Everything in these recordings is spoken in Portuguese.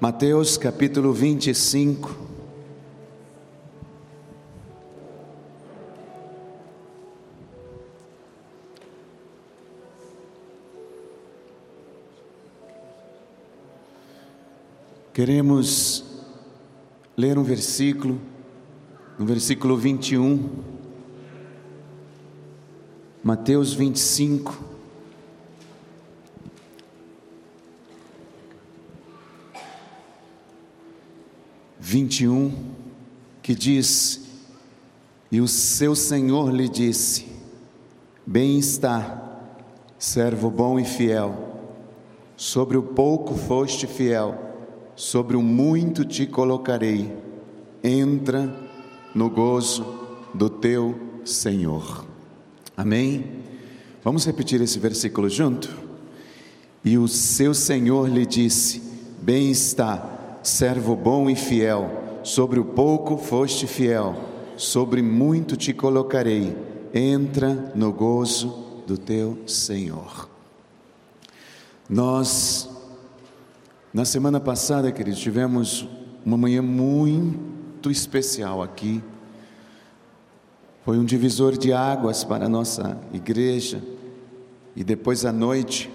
Mateus capítulo 25. Queremos ler um versículo, no versículo 21, Mateus 25. Vinte e um, que diz: E o seu Senhor lhe disse: Bem está, servo bom e fiel, sobre o pouco foste fiel sobre o muito te colocarei, entra no gozo do teu Senhor. Amém? Vamos repetir esse versículo junto? E o seu Senhor lhe disse: Bem está, servo bom e fiel, sobre o pouco foste fiel, sobre muito te colocarei, entra no gozo do teu Senhor. Nós na semana passada, queridos, tivemos uma manhã muito especial aqui. Foi um divisor de águas para a nossa igreja. E depois à noite,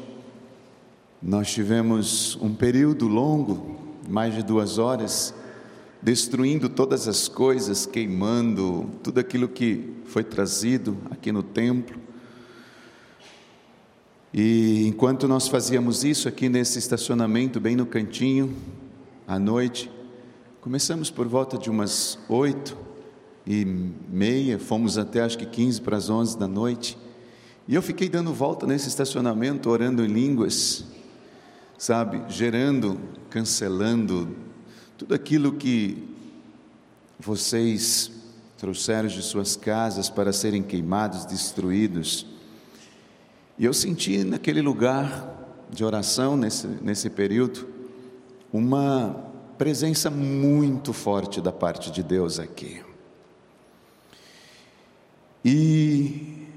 nós tivemos um período longo, mais de duas horas, destruindo todas as coisas, queimando tudo aquilo que foi trazido aqui no templo. E enquanto nós fazíamos isso aqui nesse estacionamento, bem no cantinho, à noite, começamos por volta de umas oito e meia, fomos até acho que quinze para as onze da noite, e eu fiquei dando volta nesse estacionamento, orando em línguas, sabe, gerando, cancelando tudo aquilo que vocês trouxeram de suas casas para serem queimados, destruídos e eu senti naquele lugar de oração, nesse, nesse período, uma presença muito forte da parte de Deus aqui. E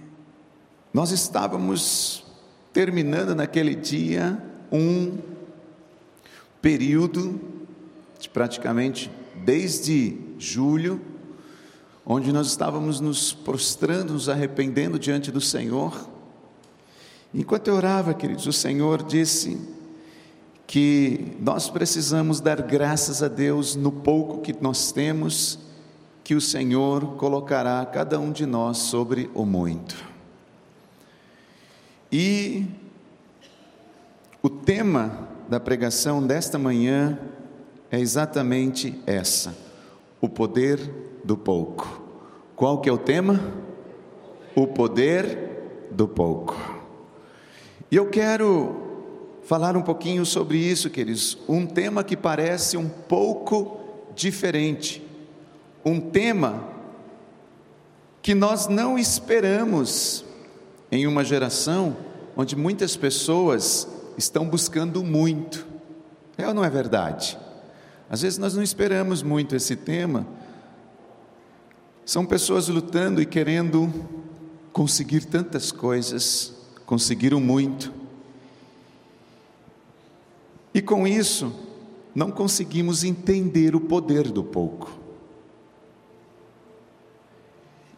nós estávamos terminando naquele dia um período de praticamente desde julho, onde nós estávamos nos prostrando, nos arrependendo diante do Senhor Enquanto eu orava, queridos, o Senhor disse que nós precisamos dar graças a Deus no pouco que nós temos, que o Senhor colocará cada um de nós sobre o muito. E o tema da pregação desta manhã é exatamente essa: o poder do pouco. Qual que é o tema? O poder do pouco. E eu quero falar um pouquinho sobre isso, queridos. Um tema que parece um pouco diferente. Um tema que nós não esperamos em uma geração onde muitas pessoas estão buscando muito. É ou não é verdade? Às vezes nós não esperamos muito esse tema. São pessoas lutando e querendo conseguir tantas coisas conseguiram muito. E com isso, não conseguimos entender o poder do pouco.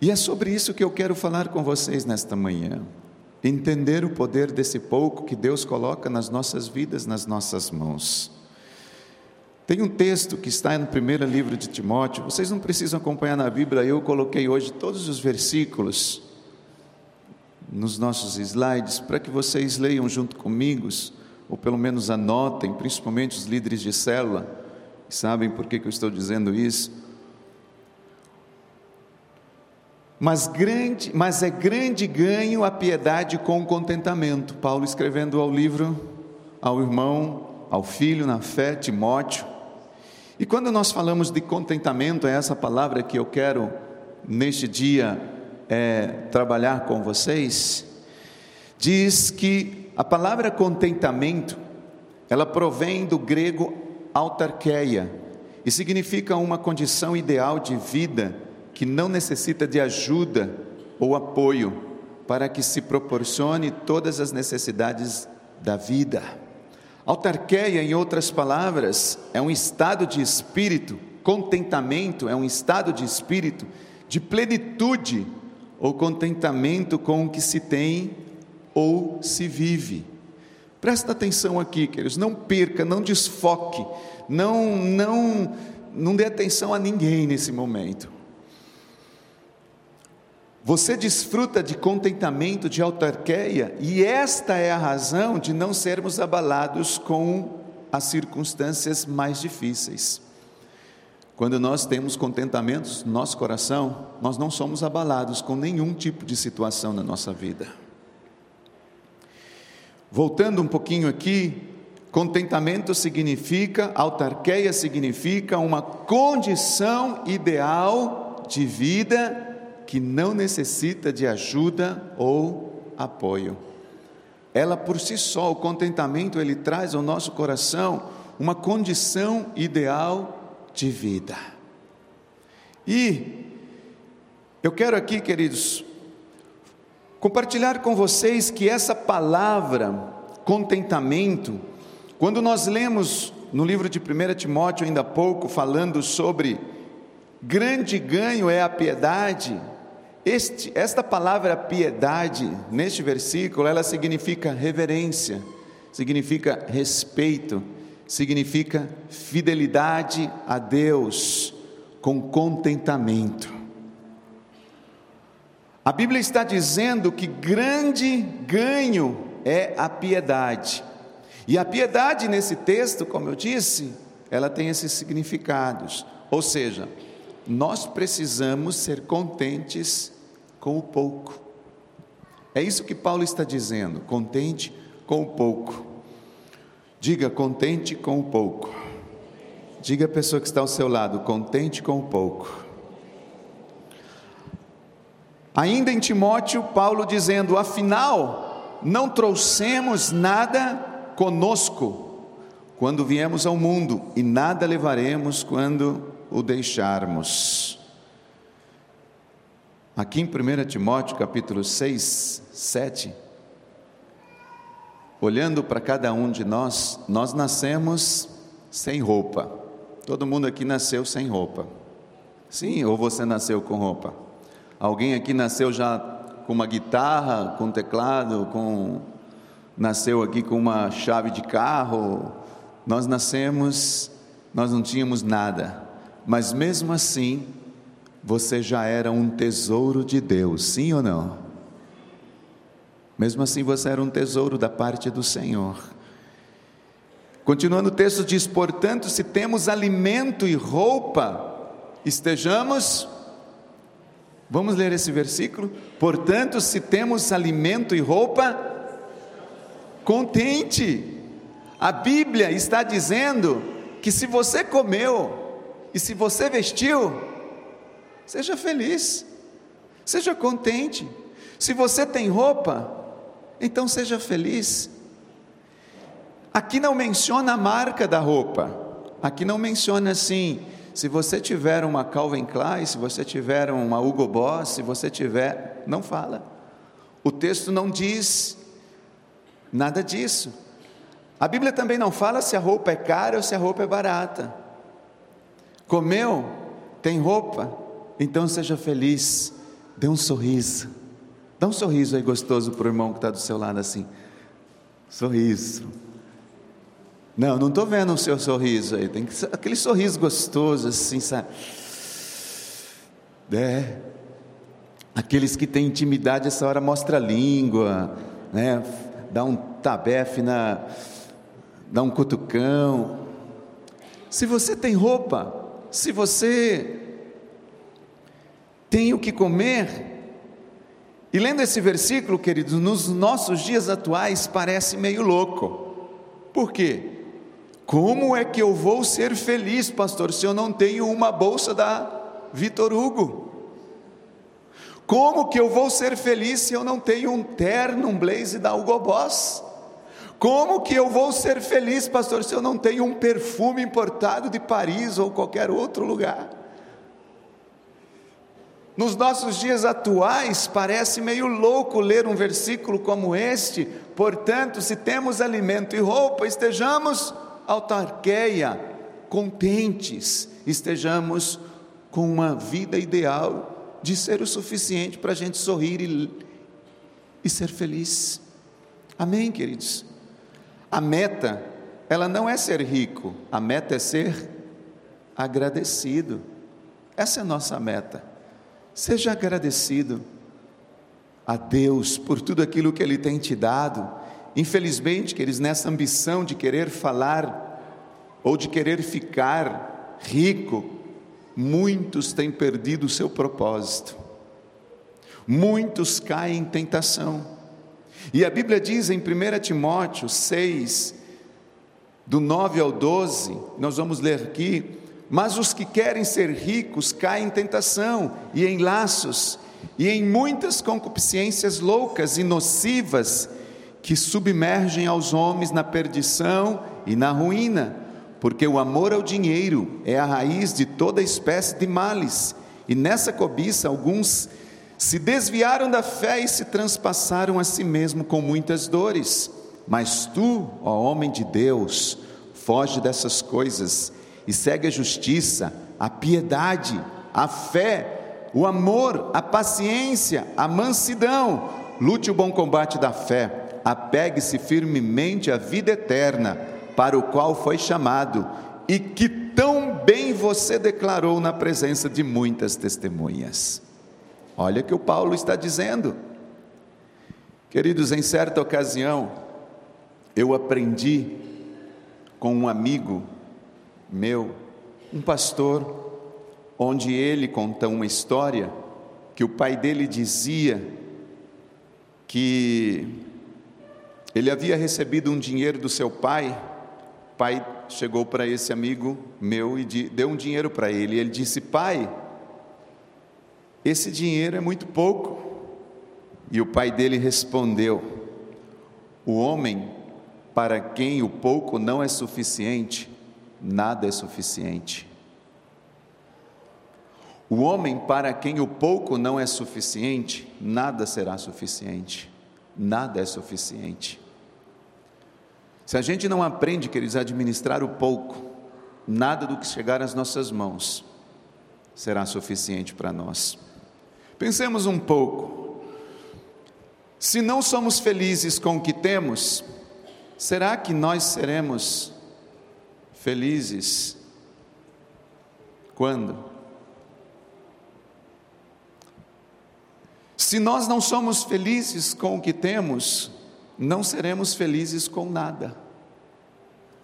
E é sobre isso que eu quero falar com vocês nesta manhã. Entender o poder desse pouco que Deus coloca nas nossas vidas, nas nossas mãos. Tem um texto que está no primeiro livro de Timóteo, vocês não precisam acompanhar na Bíblia, eu coloquei hoje todos os versículos nos nossos slides para que vocês leiam junto comigo, ou pelo menos anotem, principalmente os líderes de célula, sabem por que, que eu estou dizendo isso. Mas, grande, mas é grande ganho a piedade com o contentamento. Paulo escrevendo ao livro, ao irmão, ao filho na fé, Timóteo. E quando nós falamos de contentamento, é essa palavra que eu quero neste dia é, trabalhar com vocês, diz que a palavra contentamento, ela provém do grego autarqueia e significa uma condição ideal de vida que não necessita de ajuda ou apoio para que se proporcione todas as necessidades da vida. Autarqueia, em outras palavras, é um estado de espírito, contentamento é um estado de espírito de plenitude ou contentamento com o que se tem ou se vive. Presta atenção aqui, queridos, não perca, não desfoque, não não não dê atenção a ninguém nesse momento. Você desfruta de contentamento, de autarqueia, e esta é a razão de não sermos abalados com as circunstâncias mais difíceis. Quando nós temos contentamento no nosso coração, nós não somos abalados com nenhum tipo de situação na nossa vida. Voltando um pouquinho aqui, contentamento significa, autarqueia significa uma condição ideal de vida que não necessita de ajuda ou apoio. Ela por si só, o contentamento, ele traz ao nosso coração uma condição ideal de vida. E eu quero aqui, queridos, compartilhar com vocês que essa palavra, contentamento, quando nós lemos no livro de 1 Timóteo, ainda há pouco, falando sobre grande ganho é a piedade, este, esta palavra piedade, neste versículo, ela significa reverência, significa respeito, significa fidelidade a Deus com contentamento. A Bíblia está dizendo que grande ganho é a piedade. E a piedade nesse texto, como eu disse, ela tem esses significados. Ou seja, nós precisamos ser contentes com o pouco. É isso que Paulo está dizendo, contente com o pouco. Diga contente com o pouco. Diga a pessoa que está ao seu lado, contente com o pouco. Ainda em Timóteo, Paulo dizendo: afinal, não trouxemos nada conosco quando viemos ao mundo, e nada levaremos quando o deixarmos. Aqui em 1 Timóteo capítulo 6, 7, olhando para cada um de nós, nós nascemos sem roupa. Todo mundo aqui nasceu sem roupa. Sim, ou você nasceu com roupa? Alguém aqui nasceu já com uma guitarra, com teclado, com nasceu aqui com uma chave de carro. Nós nascemos, nós não tínhamos nada mas mesmo assim, você já era um tesouro de Deus, sim ou não? Mesmo assim, você era um tesouro da parte do Senhor. Continuando o texto diz: portanto, se temos alimento e roupa, estejamos. Vamos ler esse versículo? Portanto, se temos alimento e roupa, contente. A Bíblia está dizendo que se você comeu, e se você vestiu, seja feliz, seja contente. Se você tem roupa, então seja feliz. Aqui não menciona a marca da roupa, aqui não menciona assim, se você tiver uma Calvin Klein, se você tiver uma Hugo Boss, se você tiver, não fala. O texto não diz nada disso. A Bíblia também não fala se a roupa é cara ou se a roupa é barata. Comeu? Tem roupa? Então seja feliz. Dê um sorriso. Dá um sorriso aí gostoso para o irmão que está do seu lado assim. Sorriso. Não, não estou vendo o seu sorriso aí. Tem que aquele sorriso gostoso assim, sabe? É. Aqueles que têm intimidade, essa hora mostra a língua, né? Dá um tabefe na, dá um cutucão. Se você tem roupa, se você tem o que comer, e lendo esse versículo, queridos, nos nossos dias atuais parece meio louco. Por quê? Como é que eu vou ser feliz, pastor, se eu não tenho uma bolsa da Vitor Hugo? Como que eu vou ser feliz se eu não tenho um terno, um blaze da Hugo Boss? Como que eu vou ser feliz, pastor, se eu não tenho um perfume importado de Paris ou qualquer outro lugar? Nos nossos dias atuais, parece meio louco ler um versículo como este. Portanto, se temos alimento e roupa, estejamos autarqueia, contentes, estejamos com uma vida ideal de ser o suficiente para a gente sorrir e, e ser feliz. Amém, queridos? A meta, ela não é ser rico, a meta é ser agradecido. Essa é a nossa meta. Seja agradecido a Deus por tudo aquilo que Ele tem te dado. Infelizmente, queridos, nessa ambição de querer falar ou de querer ficar rico, muitos têm perdido o seu propósito. Muitos caem em tentação. E a Bíblia diz em 1 Timóteo 6, do 9 ao 12, nós vamos ler aqui, mas os que querem ser ricos caem em tentação e em laços e em muitas concupiscências loucas e nocivas que submergem aos homens na perdição e na ruína porque o amor ao dinheiro é a raiz de toda espécie de males, e nessa cobiça alguns se desviaram da fé e se transpassaram a si mesmo com muitas dores. Mas tu, ó homem de Deus, foge dessas coisas e segue a justiça, a piedade, a fé, o amor, a paciência, a mansidão. Lute o bom combate da fé, apegue-se firmemente à vida eterna para o qual foi chamado e que tão bem você declarou na presença de muitas testemunhas. Olha o que o Paulo está dizendo. Queridos, em certa ocasião, eu aprendi com um amigo meu, um pastor, onde ele contou uma história que o pai dele dizia que ele havia recebido um dinheiro do seu pai pai chegou para esse amigo meu e deu um dinheiro para ele. Ele disse: Pai, esse dinheiro é muito pouco. E o pai dele respondeu: O homem para quem o pouco não é suficiente, nada é suficiente. O homem para quem o pouco não é suficiente, nada será suficiente. Nada é suficiente. Se a gente não aprende, queridos, a administrar o pouco, nada do que chegar às nossas mãos será suficiente para nós. Pensemos um pouco. Se não somos felizes com o que temos, será que nós seremos felizes quando? Se nós não somos felizes com o que temos, não seremos felizes com nada.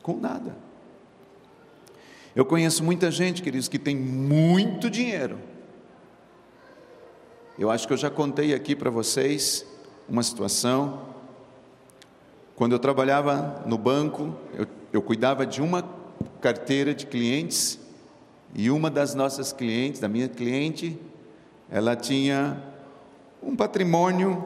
Com nada. Eu conheço muita gente, queridos, que tem muito dinheiro. Eu acho que eu já contei aqui para vocês uma situação. Quando eu trabalhava no banco, eu, eu cuidava de uma carteira de clientes e uma das nossas clientes, da minha cliente, ela tinha um patrimônio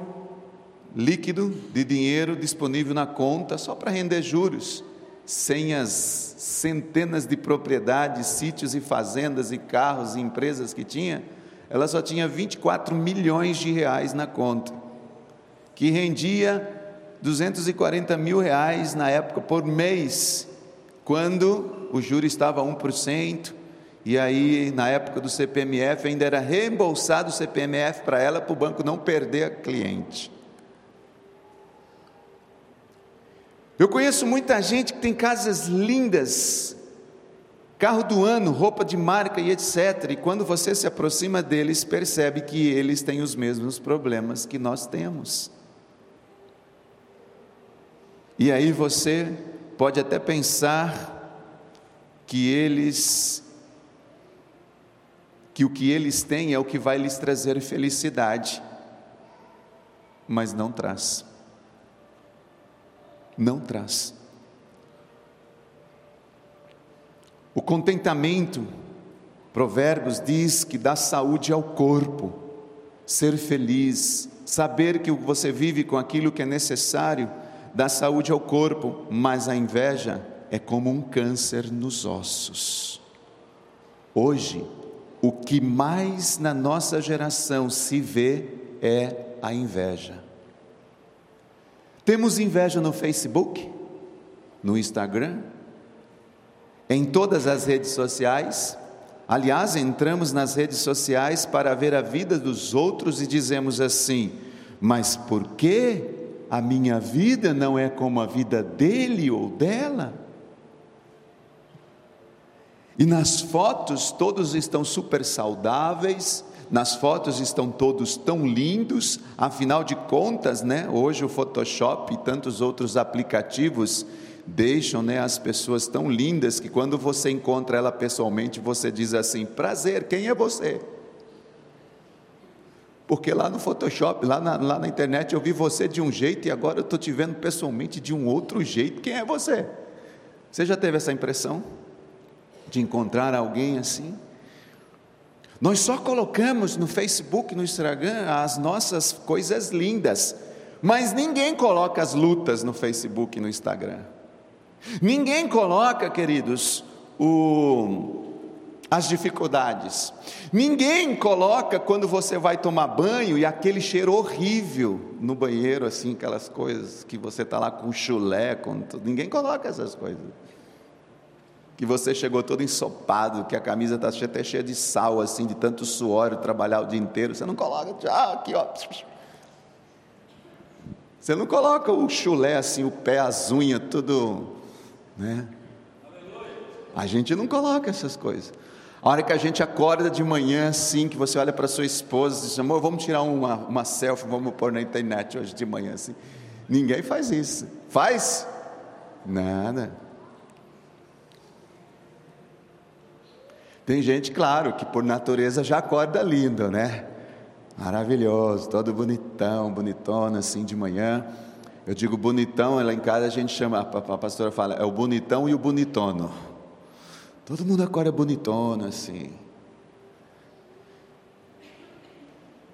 líquido de dinheiro disponível na conta só para render juros, sem as centenas de propriedades, sítios e fazendas e carros e empresas que tinha, ela só tinha 24 milhões de reais na conta, que rendia 240 mil reais na época por mês, quando o juro estava 1%, e aí na época do CPMF ainda era reembolsado o CPMF para ela, para o banco não perder a cliente. Eu conheço muita gente que tem casas lindas, carro do ano, roupa de marca e etc. E quando você se aproxima deles, percebe que eles têm os mesmos problemas que nós temos. E aí você pode até pensar que eles que o que eles têm é o que vai lhes trazer felicidade, mas não traz não traz. O contentamento, Provérbios diz que dá saúde ao corpo, ser feliz, saber que você vive com aquilo que é necessário, dá saúde ao corpo, mas a inveja é como um câncer nos ossos. Hoje, o que mais na nossa geração se vê é a inveja. Temos inveja no Facebook, no Instagram, em todas as redes sociais. Aliás, entramos nas redes sociais para ver a vida dos outros e dizemos assim: mas por que a minha vida não é como a vida dele ou dela? E nas fotos todos estão super saudáveis, nas fotos estão todos tão lindos, afinal de contas, né, hoje o Photoshop e tantos outros aplicativos deixam né, as pessoas tão lindas que quando você encontra ela pessoalmente, você diz assim: prazer, quem é você? Porque lá no Photoshop, lá na, lá na internet, eu vi você de um jeito e agora eu estou te vendo pessoalmente de um outro jeito. Quem é você? Você já teve essa impressão? De encontrar alguém assim? Nós só colocamos no Facebook, no Instagram, as nossas coisas lindas, mas ninguém coloca as lutas no Facebook e no Instagram. Ninguém coloca, queridos, o, as dificuldades. Ninguém coloca quando você vai tomar banho e aquele cheiro horrível no banheiro, assim, aquelas coisas que você está lá com chulé, com tudo. Ninguém coloca essas coisas. Que você chegou todo ensopado, que a camisa está até cheia de sal, assim, de tanto suor, trabalhar o dia inteiro. Você não coloca, ah, aqui, ó. Você não coloca o chulé assim, o pé, as unhas, tudo, né? A gente não coloca essas coisas. A hora que a gente acorda de manhã, assim, que você olha para sua esposa e diz, amor, vamos tirar uma, uma selfie, vamos pôr na internet hoje de manhã, assim. Ninguém faz isso. Faz? Nada. Tem gente, claro, que por natureza já acorda lindo, né? Maravilhoso, todo bonitão, bonitona, assim, de manhã. Eu digo bonitão, lá em casa a gente chama, a pastora fala, é o bonitão e o bonitono. Todo mundo acorda bonitona assim.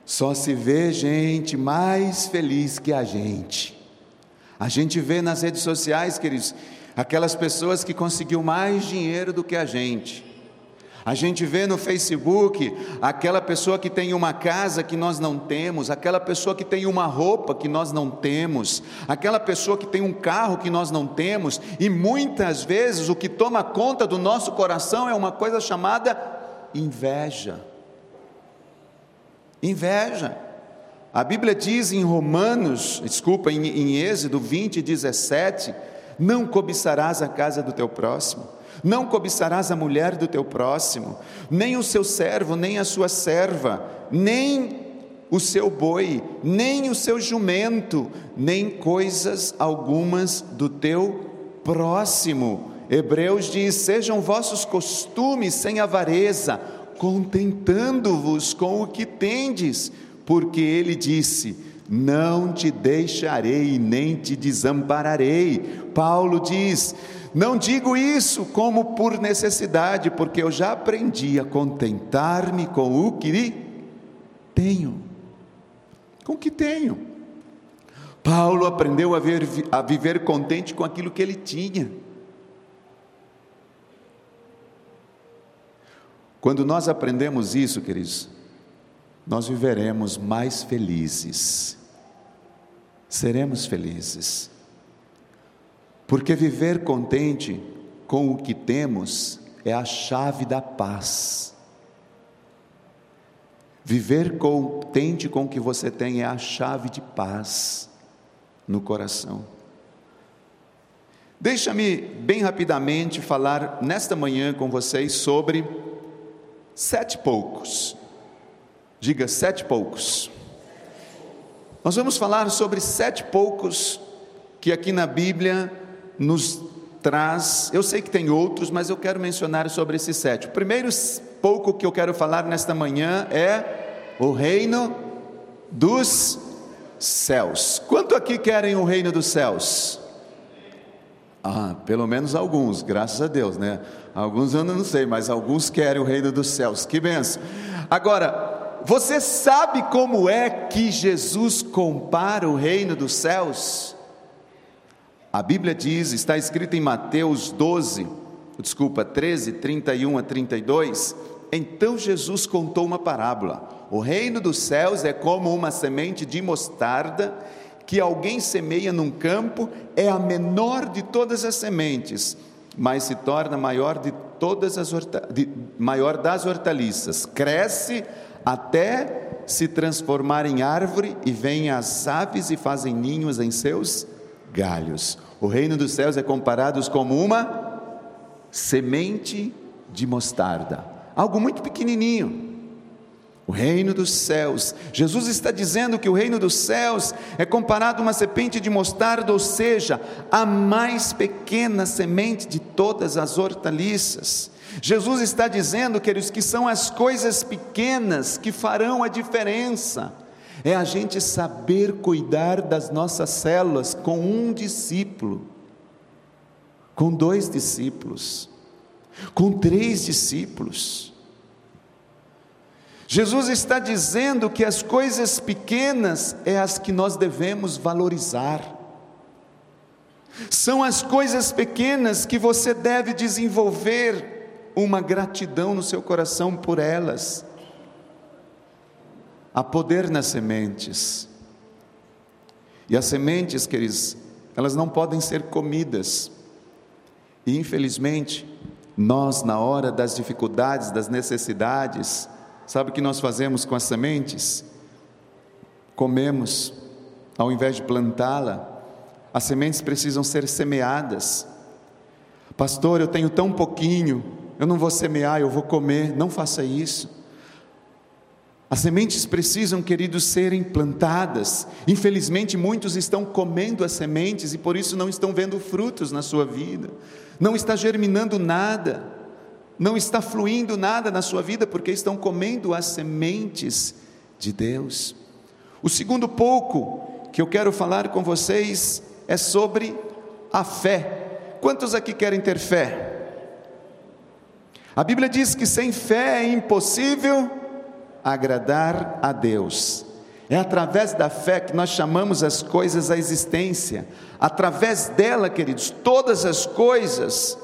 Só se vê gente mais feliz que a gente. A gente vê nas redes sociais, queridos, aquelas pessoas que conseguiu mais dinheiro do que a gente. A gente vê no Facebook aquela pessoa que tem uma casa que nós não temos, aquela pessoa que tem uma roupa que nós não temos, aquela pessoa que tem um carro que nós não temos, e muitas vezes o que toma conta do nosso coração é uma coisa chamada inveja. Inveja. A Bíblia diz em Romanos, desculpa, em, em Êxodo 20, 17: Não cobiçarás a casa do teu próximo. Não cobiçarás a mulher do teu próximo, nem o seu servo, nem a sua serva, nem o seu boi, nem o seu jumento, nem coisas algumas do teu próximo. Hebreus diz: sejam vossos costumes sem avareza, contentando-vos com o que tendes, porque ele disse: Não te deixarei nem te desampararei. Paulo diz: não digo isso como por necessidade, porque eu já aprendi a contentar-me com o que tenho. Com o que tenho. Paulo aprendeu a, ver, a viver contente com aquilo que ele tinha. Quando nós aprendemos isso, queridos, nós viveremos mais felizes, seremos felizes. Porque viver contente com o que temos é a chave da paz. Viver contente com o que você tem é a chave de paz no coração. Deixa-me bem rapidamente falar nesta manhã com vocês sobre sete poucos. Diga sete poucos. Nós vamos falar sobre sete poucos que aqui na Bíblia nos traz, eu sei que tem outros, mas eu quero mencionar sobre esses sete. O primeiro pouco que eu quero falar nesta manhã é o reino dos céus. Quanto aqui querem o reino dos céus? Ah, pelo menos alguns, graças a Deus, né? Alguns eu não sei, mas alguns querem o reino dos céus. Que benção. Agora, você sabe como é que Jesus compara o reino dos céus? A Bíblia diz, está escrito em Mateus 12, desculpa, 13, 31 a 32, Então Jesus contou uma parábola. O reino dos céus é como uma semente de mostarda que alguém semeia num campo, é a menor de todas as sementes, mas se torna maior de todas as de, maior das hortaliças. Cresce até se transformar em árvore e vêm as aves e fazem ninhos em seus galhos. O reino dos céus é comparado como uma semente de mostarda, algo muito pequenininho. O reino dos céus. Jesus está dizendo que o reino dos céus é comparado a uma semente de mostarda, ou seja, a mais pequena semente de todas as hortaliças. Jesus está dizendo, queridos, que são as coisas pequenas que farão a diferença. É a gente saber cuidar das nossas células com um discípulo, com dois discípulos, com três discípulos. Jesus está dizendo que as coisas pequenas é as que nós devemos valorizar. São as coisas pequenas que você deve desenvolver uma gratidão no seu coração por elas. Há poder nas sementes. E as sementes, queridos, elas não podem ser comidas. E infelizmente, nós, na hora das dificuldades, das necessidades, Sabe o que nós fazemos com as sementes? Comemos, ao invés de plantá-la. As sementes precisam ser semeadas. Pastor, eu tenho tão pouquinho, eu não vou semear, eu vou comer. Não faça isso. As sementes precisam, queridos, serem plantadas. Infelizmente, muitos estão comendo as sementes e por isso não estão vendo frutos na sua vida, não está germinando nada não está fluindo nada na sua vida porque estão comendo as sementes de Deus. O segundo pouco que eu quero falar com vocês é sobre a fé. Quantos aqui querem ter fé? A Bíblia diz que sem fé é impossível agradar a Deus. É através da fé que nós chamamos as coisas à existência. Através dela, queridos, todas as coisas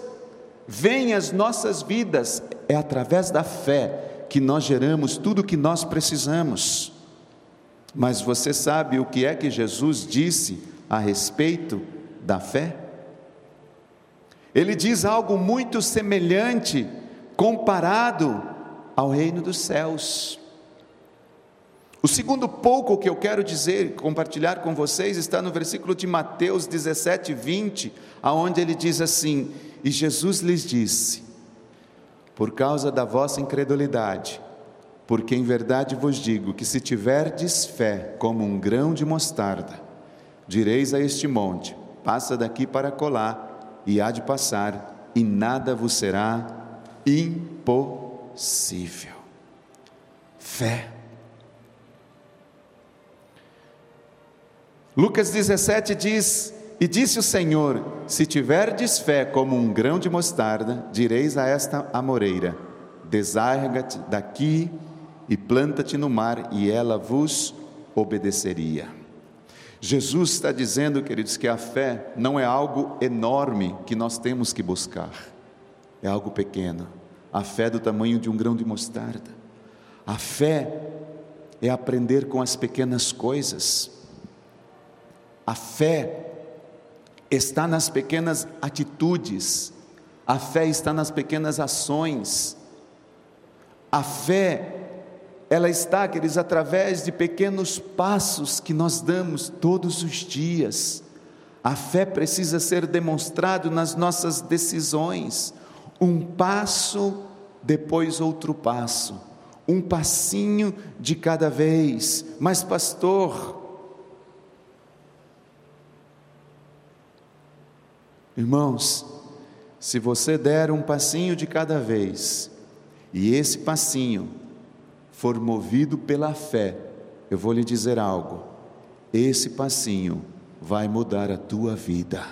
vem às nossas vidas, é através da fé que nós geramos tudo o que nós precisamos. Mas você sabe o que é que Jesus disse a respeito da fé? Ele diz algo muito semelhante comparado ao reino dos céus. O segundo pouco que eu quero dizer, compartilhar com vocês, está no versículo de Mateus 17, 20, aonde ele diz assim: E Jesus lhes disse: Por causa da vossa incredulidade, porque em verdade vos digo que se tiverdes fé como um grão de mostarda, direis a este monte: Passa daqui para colar, e há de passar, e nada vos será impossível. Fé Lucas 17 diz: E disse o Senhor: Se tiverdes fé como um grão de mostarda, direis a esta amoreira: Desarga-te daqui e planta-te no mar, e ela vos obedeceria. Jesus está dizendo, queridos, que a fé não é algo enorme que nós temos que buscar, é algo pequeno. A fé é do tamanho de um grão de mostarda. A fé é aprender com as pequenas coisas. A fé está nas pequenas atitudes, a fé está nas pequenas ações. A fé, ela está, queridos, através de pequenos passos que nós damos todos os dias. A fé precisa ser demonstrado nas nossas decisões, um passo depois outro passo, um passinho de cada vez. Mas pastor, Irmãos, se você der um passinho de cada vez, e esse passinho for movido pela fé, eu vou lhe dizer algo: esse passinho vai mudar a tua vida.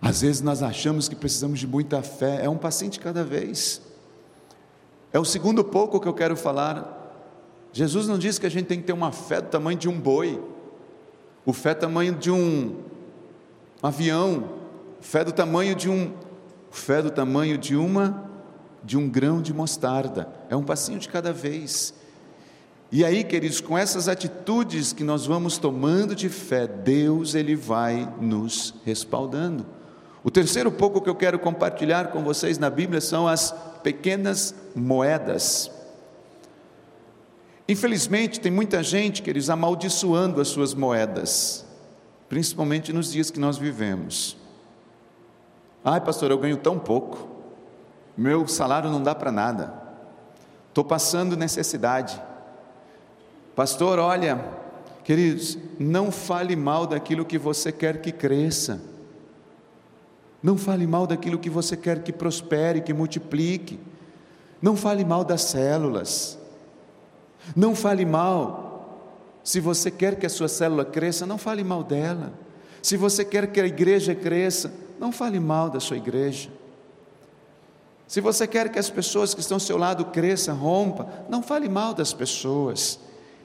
Às vezes nós achamos que precisamos de muita fé, é um passinho de cada vez. É o segundo pouco que eu quero falar. Jesus não disse que a gente tem que ter uma fé do tamanho de um boi, o fé do tamanho de um avião, fé do tamanho de um, fé do tamanho de uma de um grão de mostarda, é um passinho de cada vez. E aí, queridos, com essas atitudes que nós vamos tomando de fé, Deus ele vai nos respaldando. O terceiro pouco que eu quero compartilhar com vocês na Bíblia são as pequenas moedas. Infelizmente, tem muita gente, queridos, amaldiçoando as suas moedas, principalmente nos dias que nós vivemos. Ai, pastor, eu ganho tão pouco, meu salário não dá para nada, estou passando necessidade. Pastor, olha, queridos, não fale mal daquilo que você quer que cresça. Não fale mal daquilo que você quer que prospere, que multiplique. Não fale mal das células. Não fale mal. Se você quer que a sua célula cresça, não fale mal dela. Se você quer que a igreja cresça, não fale mal da sua igreja. Se você quer que as pessoas que estão ao seu lado cresçam, rompa, não fale mal das pessoas.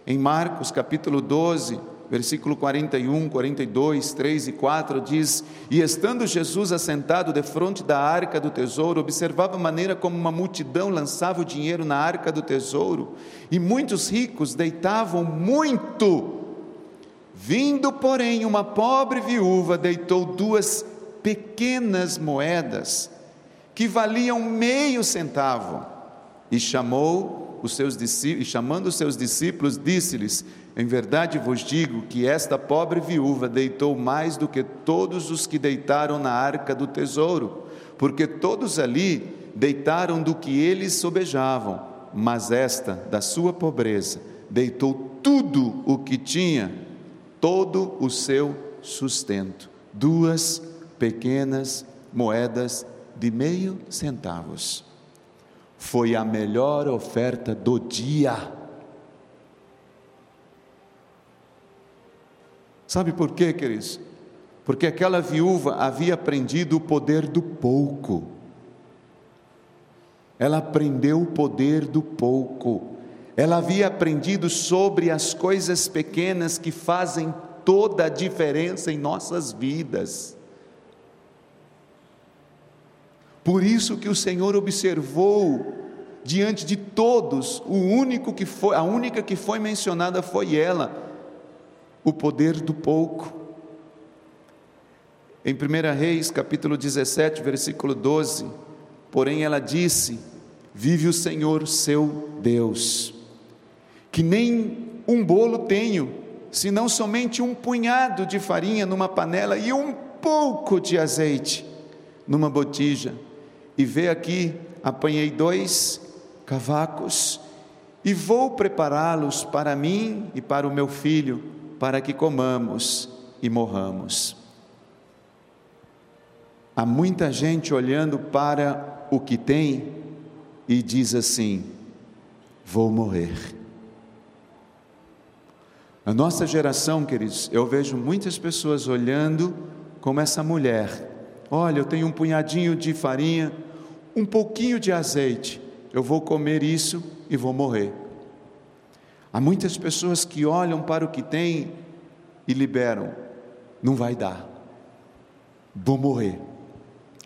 Em Marcos capítulo 12, versículo 41, 42, 3 e 4 diz: E estando Jesus assentado defronte da arca do tesouro, observava a maneira como uma multidão lançava o dinheiro na arca do tesouro, e muitos ricos deitavam muito. Vindo, porém, uma pobre viúva deitou duas pequenas moedas, que valiam meio centavo, e chamou os seus discípulos, chamando os seus discípulos, disse-lhes: Em verdade vos digo que esta pobre viúva deitou mais do que todos os que deitaram na arca do tesouro, porque todos ali deitaram do que eles sobejavam, mas esta, da sua pobreza, deitou tudo o que tinha, todo o seu sustento. Duas pequenas moedas de meio centavos foi a melhor oferta do dia. Sabe por quê, queridos? Porque aquela viúva havia aprendido o poder do pouco. Ela aprendeu o poder do pouco. Ela havia aprendido sobre as coisas pequenas que fazem toda a diferença em nossas vidas. Por isso que o Senhor observou diante de todos, o único que foi, a única que foi mencionada foi ela, o poder do pouco. Em 1 Reis, capítulo 17, versículo 12, porém ela disse: Vive o Senhor, seu Deus, que nem um bolo tenho, senão somente um punhado de farinha numa panela e um pouco de azeite numa botija e vê aqui, apanhei dois cavacos e vou prepará-los para mim e para o meu filho, para que comamos e morramos. Há muita gente olhando para o que tem e diz assim: vou morrer. A nossa geração, queridos, eu vejo muitas pessoas olhando como essa mulher. Olha, eu tenho um punhadinho de farinha, um pouquinho de azeite, eu vou comer isso e vou morrer. Há muitas pessoas que olham para o que tem e liberam, não vai dar, vou morrer,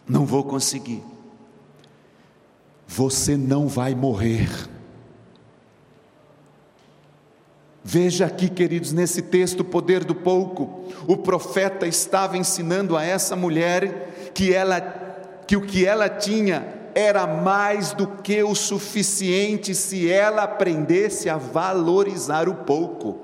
não vou conseguir. Você não vai morrer. Veja aqui, queridos, nesse texto, o poder do pouco. O profeta estava ensinando a essa mulher que ela que o que ela tinha era mais do que o suficiente se ela aprendesse a valorizar o pouco.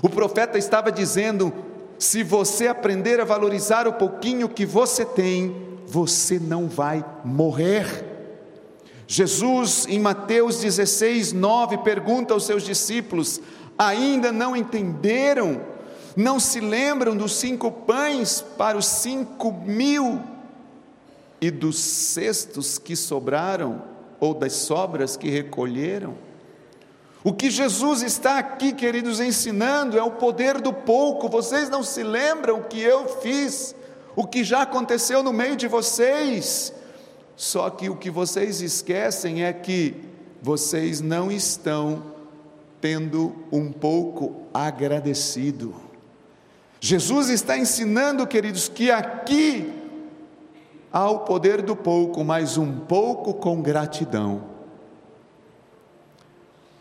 O profeta estava dizendo: se você aprender a valorizar o pouquinho que você tem, você não vai morrer. Jesus, em Mateus 16, 9, pergunta aos seus discípulos: ainda não entenderam? Não se lembram dos cinco pães para os cinco mil e dos cestos que sobraram, ou das sobras que recolheram. O que Jesus está aqui, queridos, ensinando é o poder do pouco. Vocês não se lembram o que eu fiz, o que já aconteceu no meio de vocês. Só que o que vocês esquecem é que vocês não estão tendo um pouco agradecido. Jesus está ensinando, queridos, que aqui ao poder do pouco, mas um pouco com gratidão.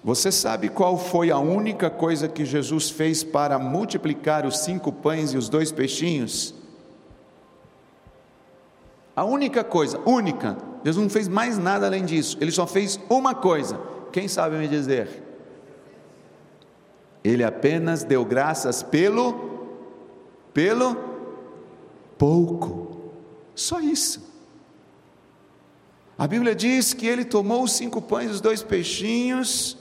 Você sabe qual foi a única coisa que Jesus fez para multiplicar os cinco pães e os dois peixinhos? A única coisa, única. Jesus não fez mais nada além disso. Ele só fez uma coisa. Quem sabe me dizer? Ele apenas deu graças pelo pelo pouco. Só isso. A Bíblia diz que ele tomou os cinco pães e os dois peixinhos,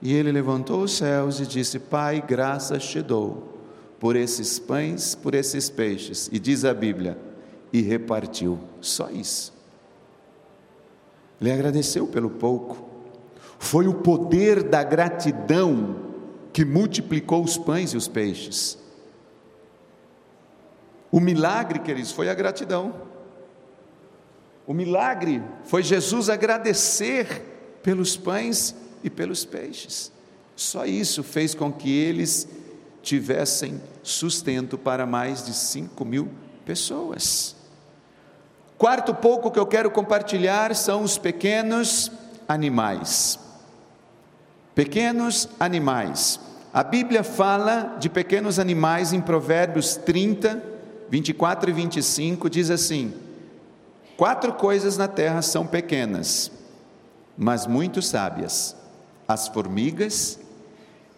e ele levantou os céus e disse: Pai, graças te dou por esses pães, por esses peixes. E diz a Bíblia: e repartiu. Só isso. Ele agradeceu pelo pouco. Foi o poder da gratidão que multiplicou os pães e os peixes. O milagre, queridos, foi a gratidão. O milagre foi Jesus agradecer pelos pães e pelos peixes. Só isso fez com que eles tivessem sustento para mais de 5 mil pessoas. Quarto pouco que eu quero compartilhar são os pequenos animais. Pequenos animais. A Bíblia fala de pequenos animais em Provérbios 30, 24 e 25 diz assim: Quatro coisas na terra são pequenas, mas muito sábias: as formigas,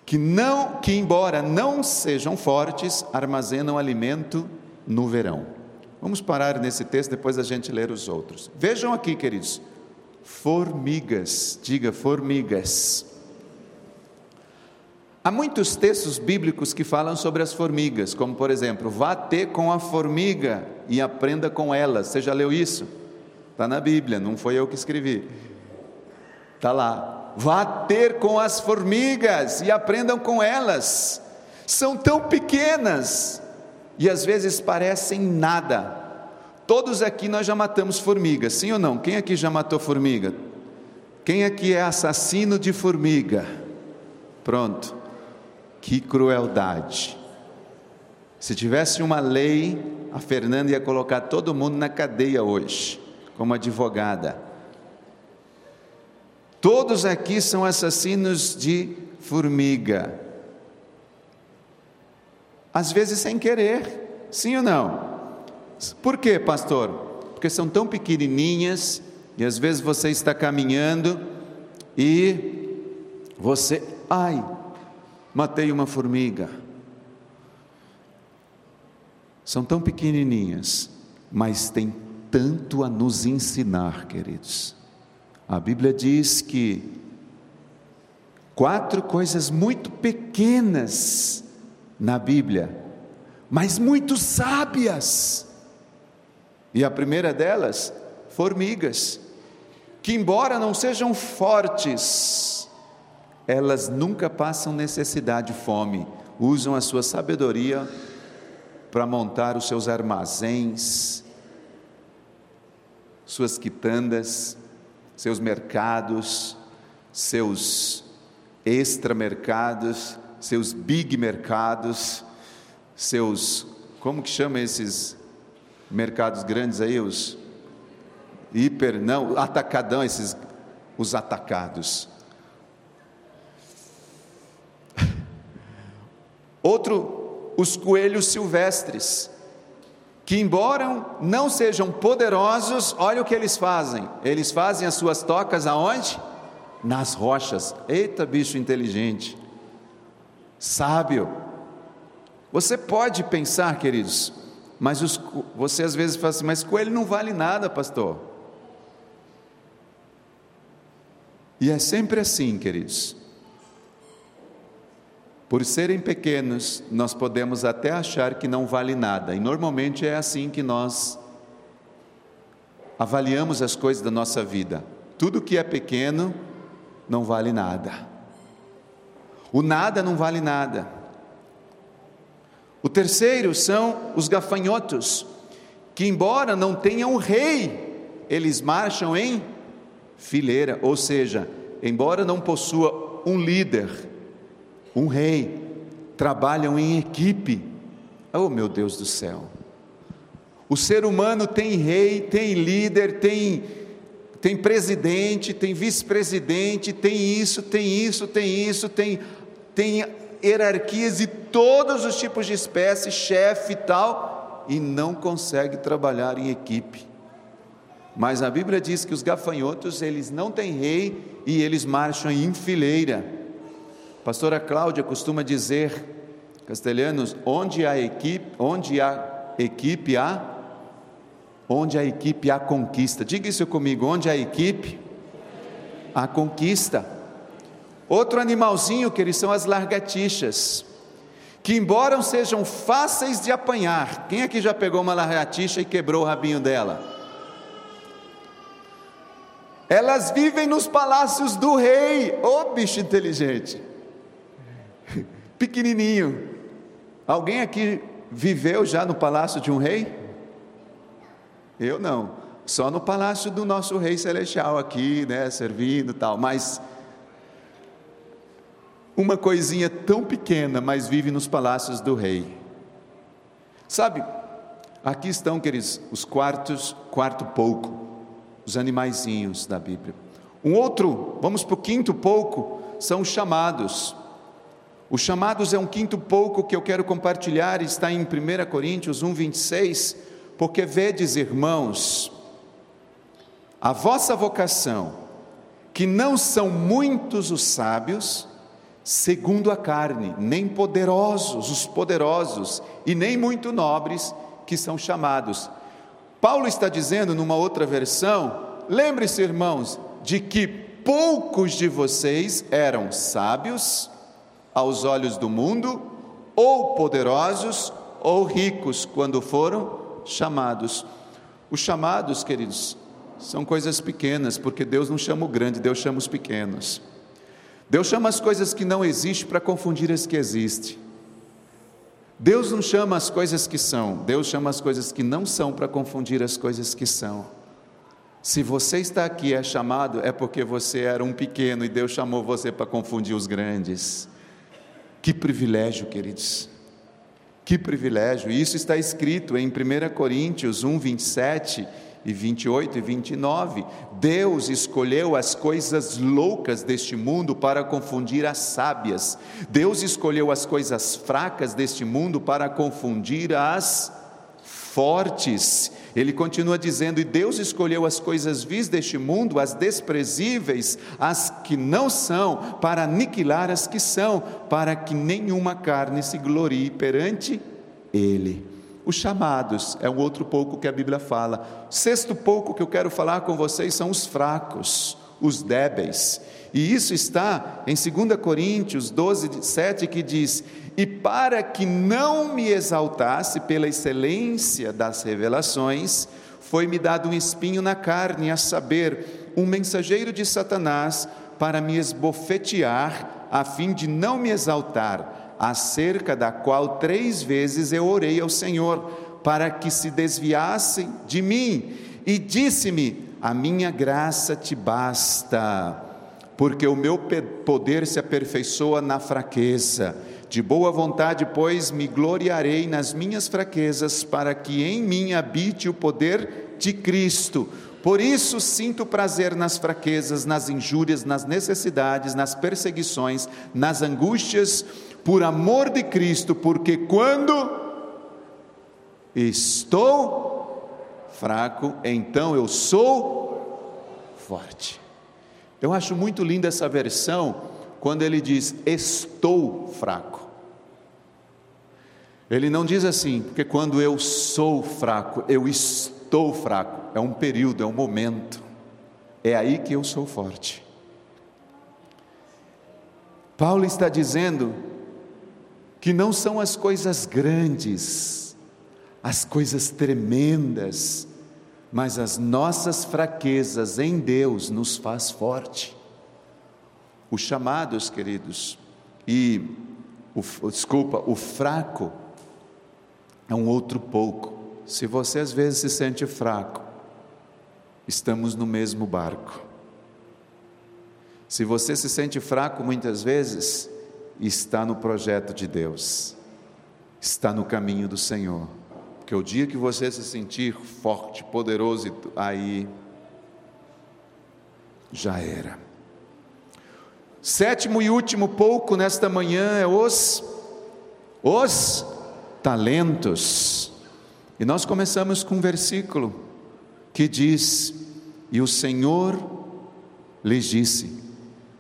que não, que embora não sejam fortes, armazenam alimento no verão. Vamos parar nesse texto depois a gente ler os outros. Vejam aqui, queridos. Formigas, diga formigas. Há muitos textos bíblicos que falam sobre as formigas, como por exemplo, vá ter com a formiga e aprenda com ela. Você já leu isso? Está na Bíblia, não foi eu que escrevi. Está lá. Vá ter com as formigas e aprendam com elas. São tão pequenas e às vezes parecem nada. Todos aqui nós já matamos formigas, sim ou não? Quem aqui já matou formiga? Quem aqui é assassino de formiga? Pronto. Que crueldade. Se tivesse uma lei, a Fernanda ia colocar todo mundo na cadeia hoje, como advogada. Todos aqui são assassinos de formiga. Às vezes sem querer, sim ou não? Por quê, pastor? Porque são tão pequenininhas e às vezes você está caminhando e você, ai, matei uma formiga. São tão pequenininhas, mas têm tanto a nos ensinar, queridos. A Bíblia diz que quatro coisas muito pequenas na Bíblia, mas muito sábias. E a primeira delas, formigas, que embora não sejam fortes, elas nunca passam necessidade, fome, usam a sua sabedoria para montar os seus armazéns, suas quitandas, seus mercados, seus extramercados, seus big mercados, seus, como que chama esses mercados grandes aí, os hiper, não, atacadão, esses, os atacados. Outro, os coelhos silvestres, que embora não sejam poderosos, olha o que eles fazem. Eles fazem as suas tocas aonde? Nas rochas. Eita, bicho inteligente. Sábio. Você pode pensar, queridos, mas os, você às vezes fala assim, mas coelho não vale nada, pastor. E é sempre assim, queridos. Por serem pequenos, nós podemos até achar que não vale nada, e normalmente é assim que nós avaliamos as coisas da nossa vida. Tudo que é pequeno não vale nada. O nada não vale nada. O terceiro são os gafanhotos, que embora não tenham rei, eles marcham em fileira, ou seja, embora não possua um líder, um rei, trabalham em equipe. Oh, meu Deus do céu! O ser humano tem rei, tem líder, tem, tem presidente, tem vice-presidente, tem isso, tem isso, tem isso, tem, tem hierarquias de todos os tipos de espécies, chefe e tal, e não consegue trabalhar em equipe. Mas a Bíblia diz que os gafanhotos, eles não têm rei e eles marcham em fileira. A pastora Cláudia costuma dizer, castelhanos, onde há equipe, onde há equipe há Onde a equipe há conquista. Diga isso comigo: onde a equipe há conquista. Outro animalzinho, que eles são as largatixas, que embora sejam fáceis de apanhar, quem aqui já pegou uma lagartixa e quebrou o rabinho dela? Elas vivem nos palácios do rei, ô oh, bicho inteligente, pequenininho. Alguém aqui viveu já no palácio de um rei? Eu não. Só no palácio do nosso rei celestial aqui, né, servindo tal, mas uma coisinha tão pequena, mas vive nos palácios do rei. Sabe? Aqui estão, queridos, os quartos, quarto pouco, os animaizinhos da Bíblia. Um outro, vamos para o quinto pouco, são os chamados. Os chamados é um quinto pouco que eu quero compartilhar, está em 1 Coríntios 1, 26 porque vedes, irmãos, a vossa vocação, que não são muitos os sábios, segundo a carne, nem poderosos os poderosos, e nem muito nobres que são chamados. Paulo está dizendo numa outra versão: lembre-se, irmãos, de que poucos de vocês eram sábios aos olhos do mundo, ou poderosos, ou ricos quando foram chamados. Os chamados, queridos, são coisas pequenas, porque Deus não chama o grande, Deus chama os pequenos. Deus chama as coisas que não existem para confundir as que existem. Deus não chama as coisas que são, Deus chama as coisas que não são para confundir as coisas que são. Se você está aqui é chamado, é porque você era um pequeno e Deus chamou você para confundir os grandes. Que privilégio, queridos. Que privilégio! Isso está escrito em 1 Coríntios 1, 27 e 28 e 29. Deus escolheu as coisas loucas deste mundo para confundir as sábias. Deus escolheu as coisas fracas deste mundo para confundir as fortes. Ele continua dizendo: E Deus escolheu as coisas vis deste mundo, as desprezíveis, as que não são, para aniquilar as que são, para que nenhuma carne se glorie perante Ele. Os chamados é um outro pouco que a Bíblia fala. Sexto pouco que eu quero falar com vocês são os fracos, os débeis. E isso está em 2 Coríntios 12, 7, que diz: E para que não me exaltasse pela excelência das revelações, foi-me dado um espinho na carne, a saber, um mensageiro de Satanás, para me esbofetear, a fim de não me exaltar, acerca da qual três vezes eu orei ao Senhor, para que se desviassem de mim, e disse-me: A minha graça te basta porque o meu poder se aperfeiçoa na fraqueza. De boa vontade, pois, me gloriarei nas minhas fraquezas, para que em mim habite o poder de Cristo. Por isso sinto prazer nas fraquezas, nas injúrias, nas necessidades, nas perseguições, nas angústias, por amor de Cristo, porque quando estou fraco, então eu sou forte. Eu acho muito linda essa versão quando ele diz: Estou fraco. Ele não diz assim, porque quando eu sou fraco, eu estou fraco. É um período, é um momento. É aí que eu sou forte. Paulo está dizendo que não são as coisas grandes, as coisas tremendas, mas as nossas fraquezas em Deus nos faz forte. Os chamados, queridos, e o, desculpa, o fraco é um outro pouco. Se você às vezes se sente fraco, estamos no mesmo barco. Se você se sente fraco muitas vezes, está no projeto de Deus, está no caminho do Senhor Porque o dia que você se sentir forte, poderoso, aí já era. Sétimo e último pouco nesta manhã é os os talentos. E nós começamos com um versículo que diz: E o Senhor lhes disse: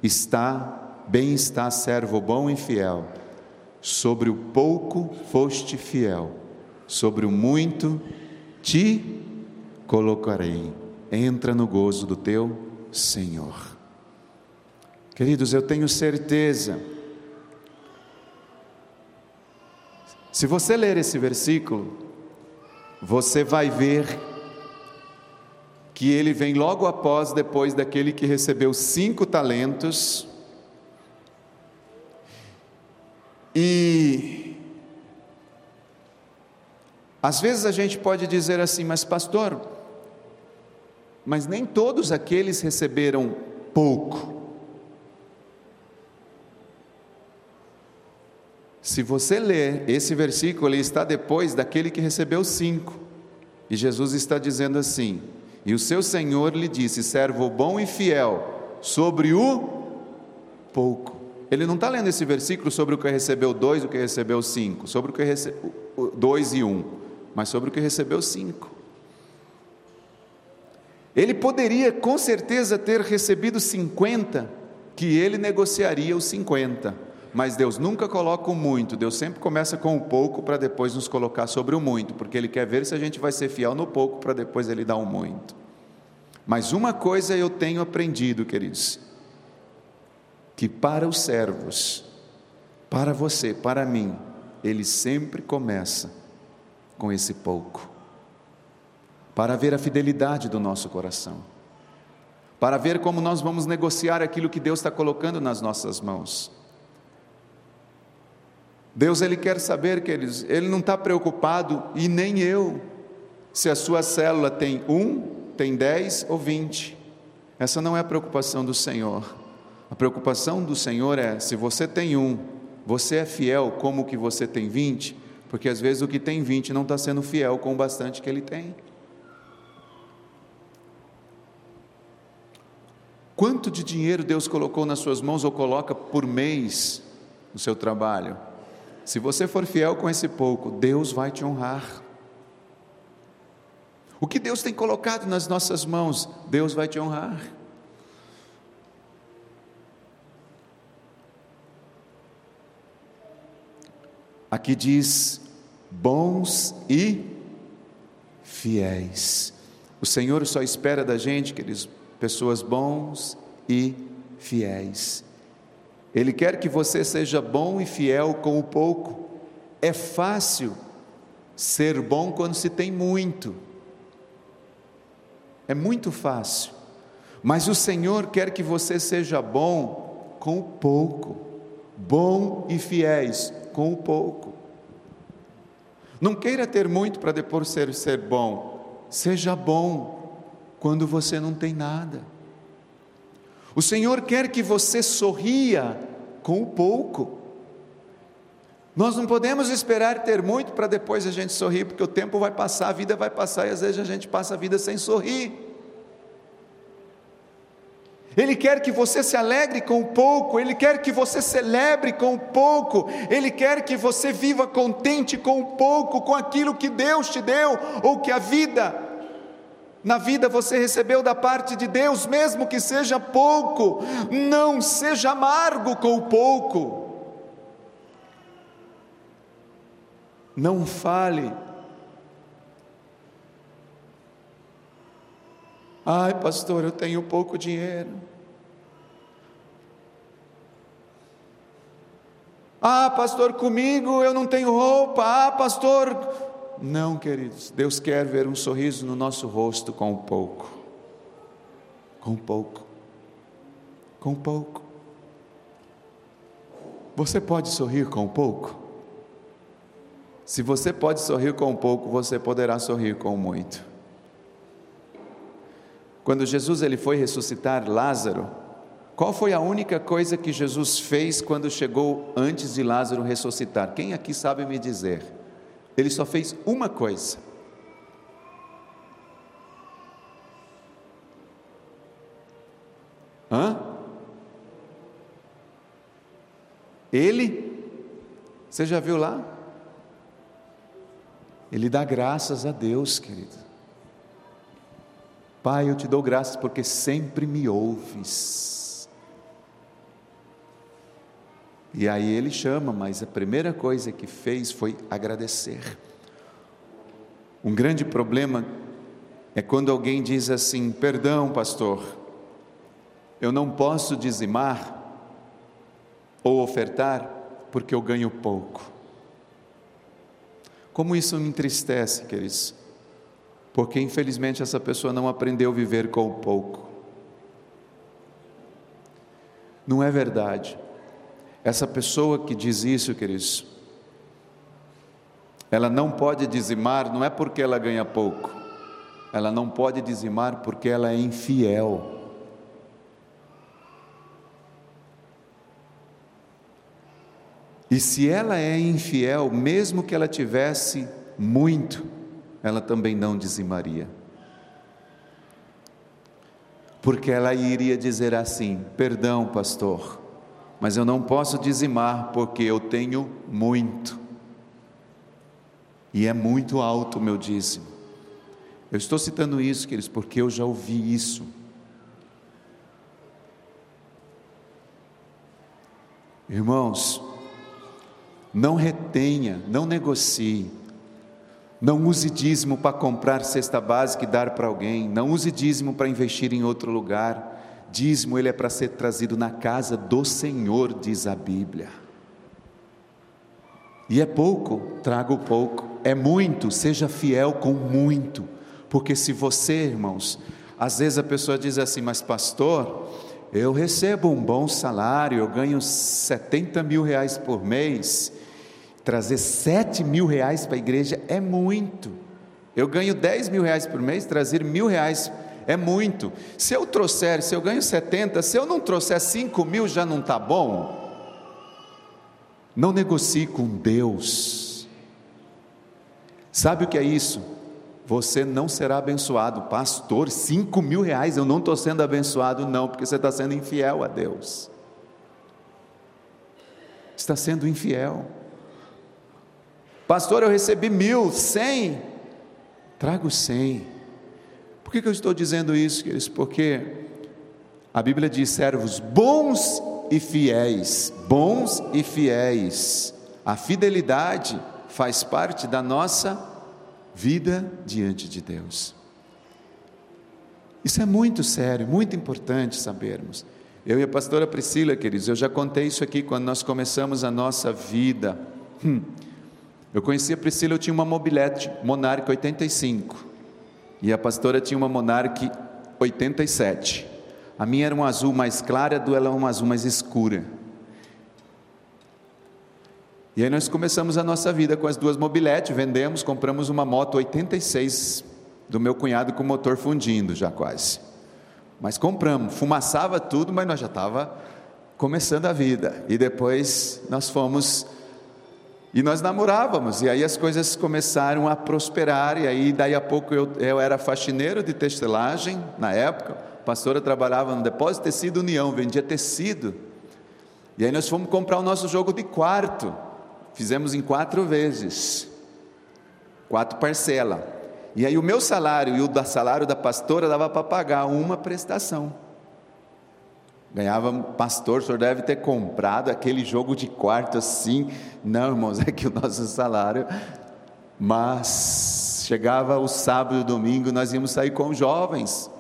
Está, bem está, servo bom e fiel, sobre o pouco foste fiel, sobre o muito te colocarei. Entra no gozo do teu Senhor. Queridos, eu tenho certeza, se você ler esse versículo, você vai ver que ele vem logo após, depois daquele que recebeu cinco talentos, e às vezes a gente pode dizer assim, mas pastor, mas nem todos aqueles receberam pouco. Se você ler esse versículo, ele está depois daquele que recebeu cinco. E Jesus está dizendo assim: E o seu Senhor lhe disse, servo bom e fiel, sobre o pouco. Ele não está lendo esse versículo sobre o que recebeu dois, o que recebeu cinco, sobre o que recebeu dois e um, mas sobre o que recebeu cinco. Ele poderia com certeza ter recebido 50, que ele negociaria os 50. Mas Deus nunca coloca o muito, Deus sempre começa com o pouco para depois nos colocar sobre o muito, porque Ele quer ver se a gente vai ser fiel no pouco para depois Ele dar o muito. Mas uma coisa eu tenho aprendido, queridos, que para os servos, para você, para mim, Ele sempre começa com esse pouco para ver a fidelidade do nosso coração, para ver como nós vamos negociar aquilo que Deus está colocando nas nossas mãos. Deus ele quer saber que ele, ele não está preocupado e nem eu se a sua célula tem um, tem dez ou vinte. Essa não é a preocupação do Senhor. A preocupação do Senhor é se você tem um, você é fiel como que você tem vinte, porque às vezes o que tem vinte não está sendo fiel com o bastante que ele tem. Quanto de dinheiro Deus colocou nas suas mãos ou coloca por mês no seu trabalho? Se você for fiel com esse pouco, Deus vai te honrar. O que Deus tem colocado nas nossas mãos, Deus vai te honrar. Aqui diz: bons e fiéis. O Senhor só espera da gente, queridos, pessoas bons e fiéis. Ele quer que você seja bom e fiel com o pouco. É fácil ser bom quando se tem muito. É muito fácil. Mas o Senhor quer que você seja bom com o pouco. Bom e fiéis com o pouco. Não queira ter muito para depois ser, ser bom. Seja bom quando você não tem nada. O Senhor quer que você sorria com o pouco. Nós não podemos esperar ter muito para depois a gente sorrir, porque o tempo vai passar, a vida vai passar e às vezes a gente passa a vida sem sorrir. Ele quer que você se alegre com o pouco, Ele quer que você celebre com o pouco, Ele quer que você viva contente com o pouco, com aquilo que Deus te deu, ou que a vida na vida você recebeu da parte de Deus, mesmo que seja pouco, não seja amargo com o pouco. Não fale. Ai, pastor, eu tenho pouco dinheiro. Ah, pastor, comigo eu não tenho roupa. Ah, pastor, não, queridos, Deus quer ver um sorriso no nosso rosto com pouco. Com pouco. Com pouco. Você pode sorrir com pouco? Se você pode sorrir com pouco, você poderá sorrir com muito. Quando Jesus ele foi ressuscitar Lázaro, qual foi a única coisa que Jesus fez quando chegou antes de Lázaro ressuscitar? Quem aqui sabe me dizer? Ele só fez uma coisa. Hã? Ele, você já viu lá? Ele dá graças a Deus, querido. Pai, eu te dou graças porque sempre me ouves. E aí ele chama, mas a primeira coisa que fez foi agradecer. Um grande problema é quando alguém diz assim: Perdão, pastor, eu não posso dizimar ou ofertar porque eu ganho pouco. Como isso me entristece, queridos, porque infelizmente essa pessoa não aprendeu a viver com o pouco. Não é verdade. Essa pessoa que diz isso, queridos, ela não pode dizimar, não é porque ela ganha pouco, ela não pode dizimar porque ela é infiel. E se ela é infiel, mesmo que ela tivesse muito, ela também não dizimaria. Porque ela iria dizer assim: perdão, pastor, mas eu não posso dizimar porque eu tenho muito. E é muito alto o meu dízimo. Eu estou citando isso, queridos, porque eu já ouvi isso. Irmãos, não retenha, não negocie. Não use dízimo para comprar cesta básica e dar para alguém. Não use dízimo para investir em outro lugar. Dízimo ele é para ser trazido na casa do Senhor, diz a Bíblia. E é pouco, traga o pouco. É muito, seja fiel com muito. Porque se você, irmãos, às vezes a pessoa diz assim, mas pastor, eu recebo um bom salário, eu ganho 70 mil reais por mês, trazer 7 mil reais para a igreja é muito. Eu ganho 10 mil reais por mês, trazer mil reais é muito. Se eu trouxer, se eu ganho 70, se eu não trouxer 5 mil, já não está bom? Não negocie com Deus. Sabe o que é isso? Você não será abençoado, pastor. 5 mil reais, eu não estou sendo abençoado, não, porque você está sendo infiel a Deus. Está sendo infiel. Pastor, eu recebi mil, cem. Trago cem. Por que, que eu estou dizendo isso, queridos? Porque a Bíblia diz: servos bons e fiéis. Bons e fiéis. A fidelidade faz parte da nossa vida diante de Deus. Isso é muito sério, muito importante sabermos. Eu e a pastora Priscila, queridos, eu já contei isso aqui quando nós começamos a nossa vida. Hum. Eu conhecia a Priscila, eu tinha uma mobilete Monarch 85 e a pastora tinha uma Monarch 87. A minha era um azul mais claro, a dela era um azul mais escura. E aí nós começamos a nossa vida com as duas mobiletes, vendemos, compramos uma moto 86 do meu cunhado com motor fundindo já quase. Mas compramos, fumaçava tudo, mas nós já estava começando a vida. E depois nós fomos e nós namorávamos, e aí as coisas começaram a prosperar, e aí daí a pouco eu, eu era faxineiro de textilagem na época, a pastora trabalhava no depósito de tecido União, vendia tecido. E aí nós fomos comprar o nosso jogo de quarto, fizemos em quatro vezes, quatro parcelas. E aí o meu salário e o da salário da pastora dava para pagar uma prestação. Ganhava pastor, o senhor deve ter comprado aquele jogo de quarto assim. Não, irmãos, é que o nosso salário. Mas chegava o sábado e domingo, nós íamos sair com os jovens,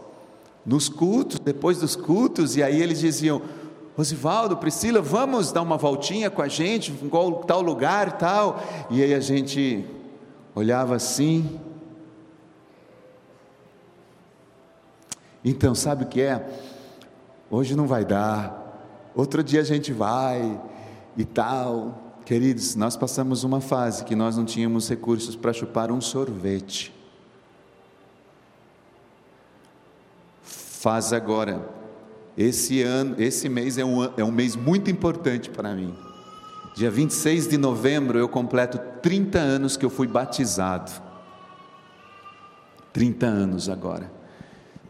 nos cultos, depois dos cultos, e aí eles diziam: Rosivaldo, Priscila, vamos dar uma voltinha com a gente, em tal lugar tal. E aí a gente olhava assim. Então, sabe o que é? Hoje não vai dar, outro dia a gente vai e tal. Queridos, nós passamos uma fase que nós não tínhamos recursos para chupar um sorvete. Faz agora. Esse ano, esse mês é um, é um mês muito importante para mim. Dia 26 de novembro eu completo 30 anos que eu fui batizado. 30 anos agora.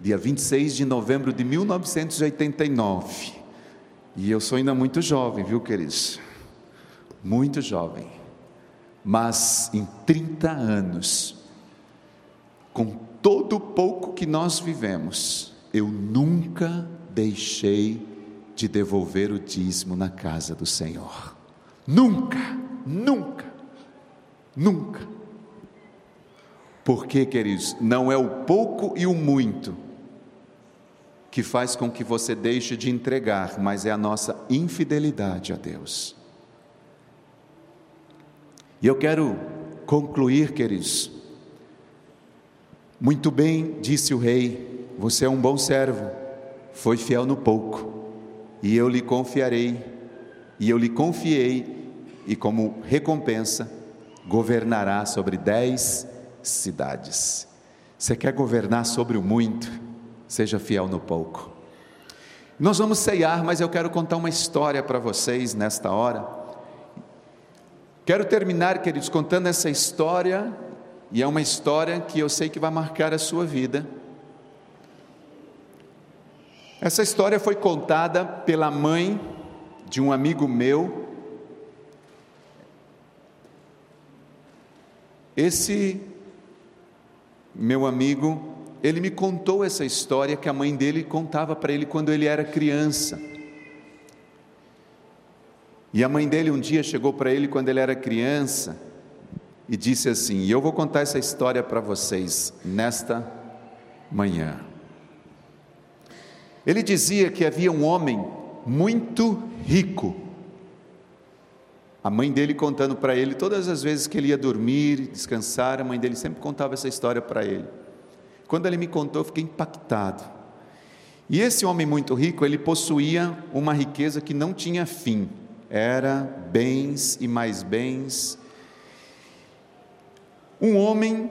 Dia 26 de novembro de 1989. E eu sou ainda muito jovem, viu, queridos? Muito jovem. Mas em 30 anos, com todo o pouco que nós vivemos, eu nunca deixei de devolver o dízimo na casa do Senhor. Nunca, nunca, nunca. Porque, queridos, não é o pouco e o muito que faz com que você deixe de entregar, mas é a nossa infidelidade a Deus. E eu quero concluir, queridos. Muito bem, disse o rei, você é um bom servo, foi fiel no pouco, e eu lhe confiarei, e eu lhe confiei, e como recompensa, governará sobre dez cidades. Você quer governar sobre o muito? Seja fiel no pouco. Nós vamos ceiar, mas eu quero contar uma história para vocês nesta hora. Quero terminar, queridos, contando essa história, e é uma história que eu sei que vai marcar a sua vida. Essa história foi contada pela mãe de um amigo meu. Esse meu amigo, ele me contou essa história que a mãe dele contava para ele quando ele era criança. E a mãe dele um dia chegou para ele quando ele era criança e disse assim: Eu vou contar essa história para vocês nesta manhã. Ele dizia que havia um homem muito rico. A mãe dele contando para ele todas as vezes que ele ia dormir, descansar, a mãe dele sempre contava essa história para ele. Quando ele me contou, eu fiquei impactado. E esse homem muito rico, ele possuía uma riqueza que não tinha fim. Era bens e mais bens. Um homem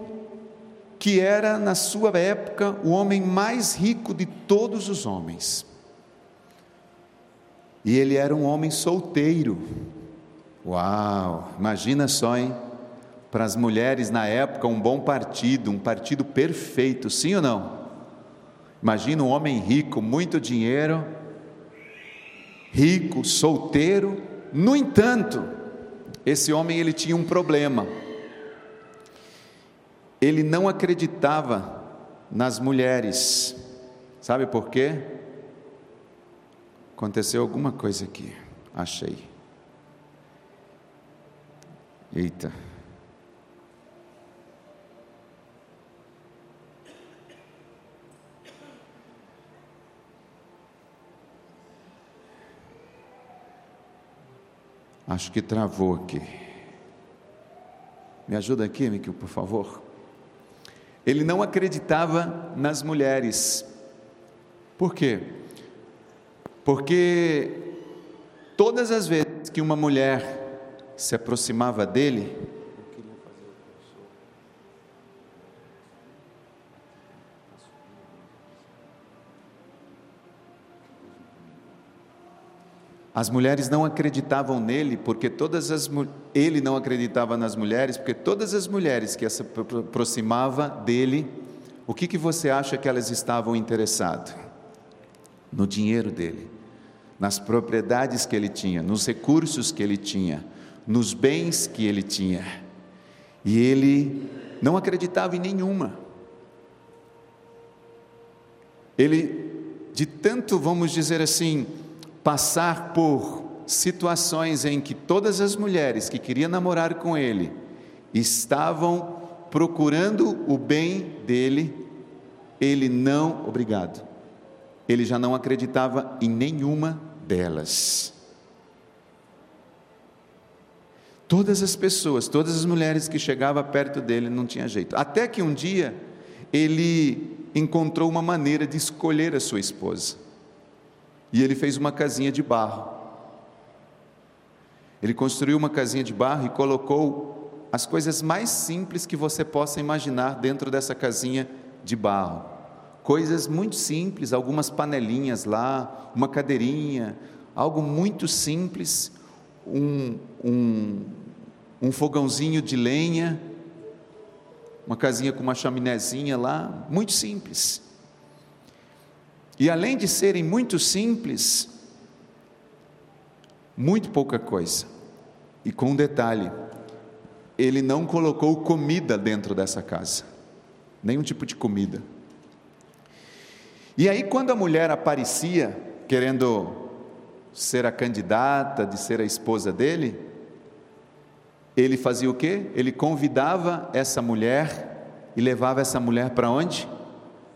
que era, na sua época, o homem mais rico de todos os homens. E ele era um homem solteiro. Uau! Imagina só, hein? Para as mulheres na época, um bom partido, um partido perfeito, sim ou não? Imagina um homem rico, muito dinheiro, rico, solteiro. No entanto, esse homem ele tinha um problema. Ele não acreditava nas mulheres. Sabe por quê? Aconteceu alguma coisa aqui. Achei. Eita. Acho que travou aqui. Me ajuda aqui, Miquel, por favor. Ele não acreditava nas mulheres. Por quê? Porque todas as vezes que uma mulher se aproximava dele, As mulheres não acreditavam nele, porque todas as ele não acreditava nas mulheres, porque todas as mulheres que se aproximava dele, o que, que você acha que elas estavam interessadas? No dinheiro dele, nas propriedades que ele tinha, nos recursos que ele tinha, nos bens que ele tinha. E ele não acreditava em nenhuma. Ele, de tanto, vamos dizer assim, passar por situações em que todas as mulheres que queriam namorar com ele estavam procurando o bem dele, ele não, obrigado, ele já não acreditava em nenhuma delas. Todas as pessoas, todas as mulheres que chegavam perto dele não tinha jeito. Até que um dia ele encontrou uma maneira de escolher a sua esposa. E ele fez uma casinha de barro. Ele construiu uma casinha de barro e colocou as coisas mais simples que você possa imaginar dentro dessa casinha de barro. Coisas muito simples, algumas panelinhas lá, uma cadeirinha, algo muito simples. um, um, um fogãozinho de lenha, uma casinha com uma chaminézinha lá, muito simples. E além de serem muito simples, muito pouca coisa. E com um detalhe, ele não colocou comida dentro dessa casa, nenhum tipo de comida. E aí, quando a mulher aparecia, querendo ser a candidata, de ser a esposa dele, ele fazia o quê? Ele convidava essa mulher e levava essa mulher para onde?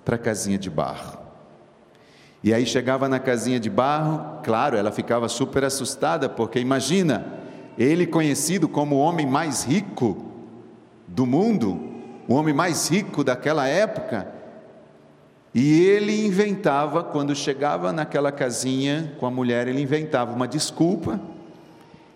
Para a casinha de barro. E aí chegava na casinha de barro, claro, ela ficava super assustada, porque imagina, ele conhecido como o homem mais rico do mundo, o homem mais rico daquela época, e ele inventava, quando chegava naquela casinha com a mulher, ele inventava uma desculpa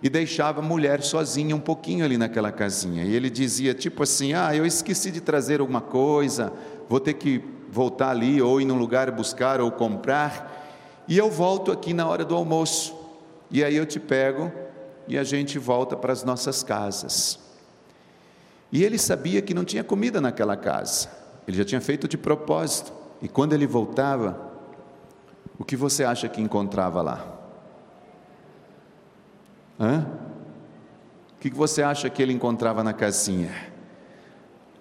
e deixava a mulher sozinha um pouquinho ali naquela casinha. E ele dizia tipo assim: "Ah, eu esqueci de trazer alguma coisa, vou ter que voltar ali ou ir num lugar buscar ou comprar, e eu volto aqui na hora do almoço. E aí eu te pego e a gente volta para as nossas casas. E ele sabia que não tinha comida naquela casa. Ele já tinha feito de propósito. E quando ele voltava, o que você acha que encontrava lá? Hã? O que você acha que ele encontrava na casinha?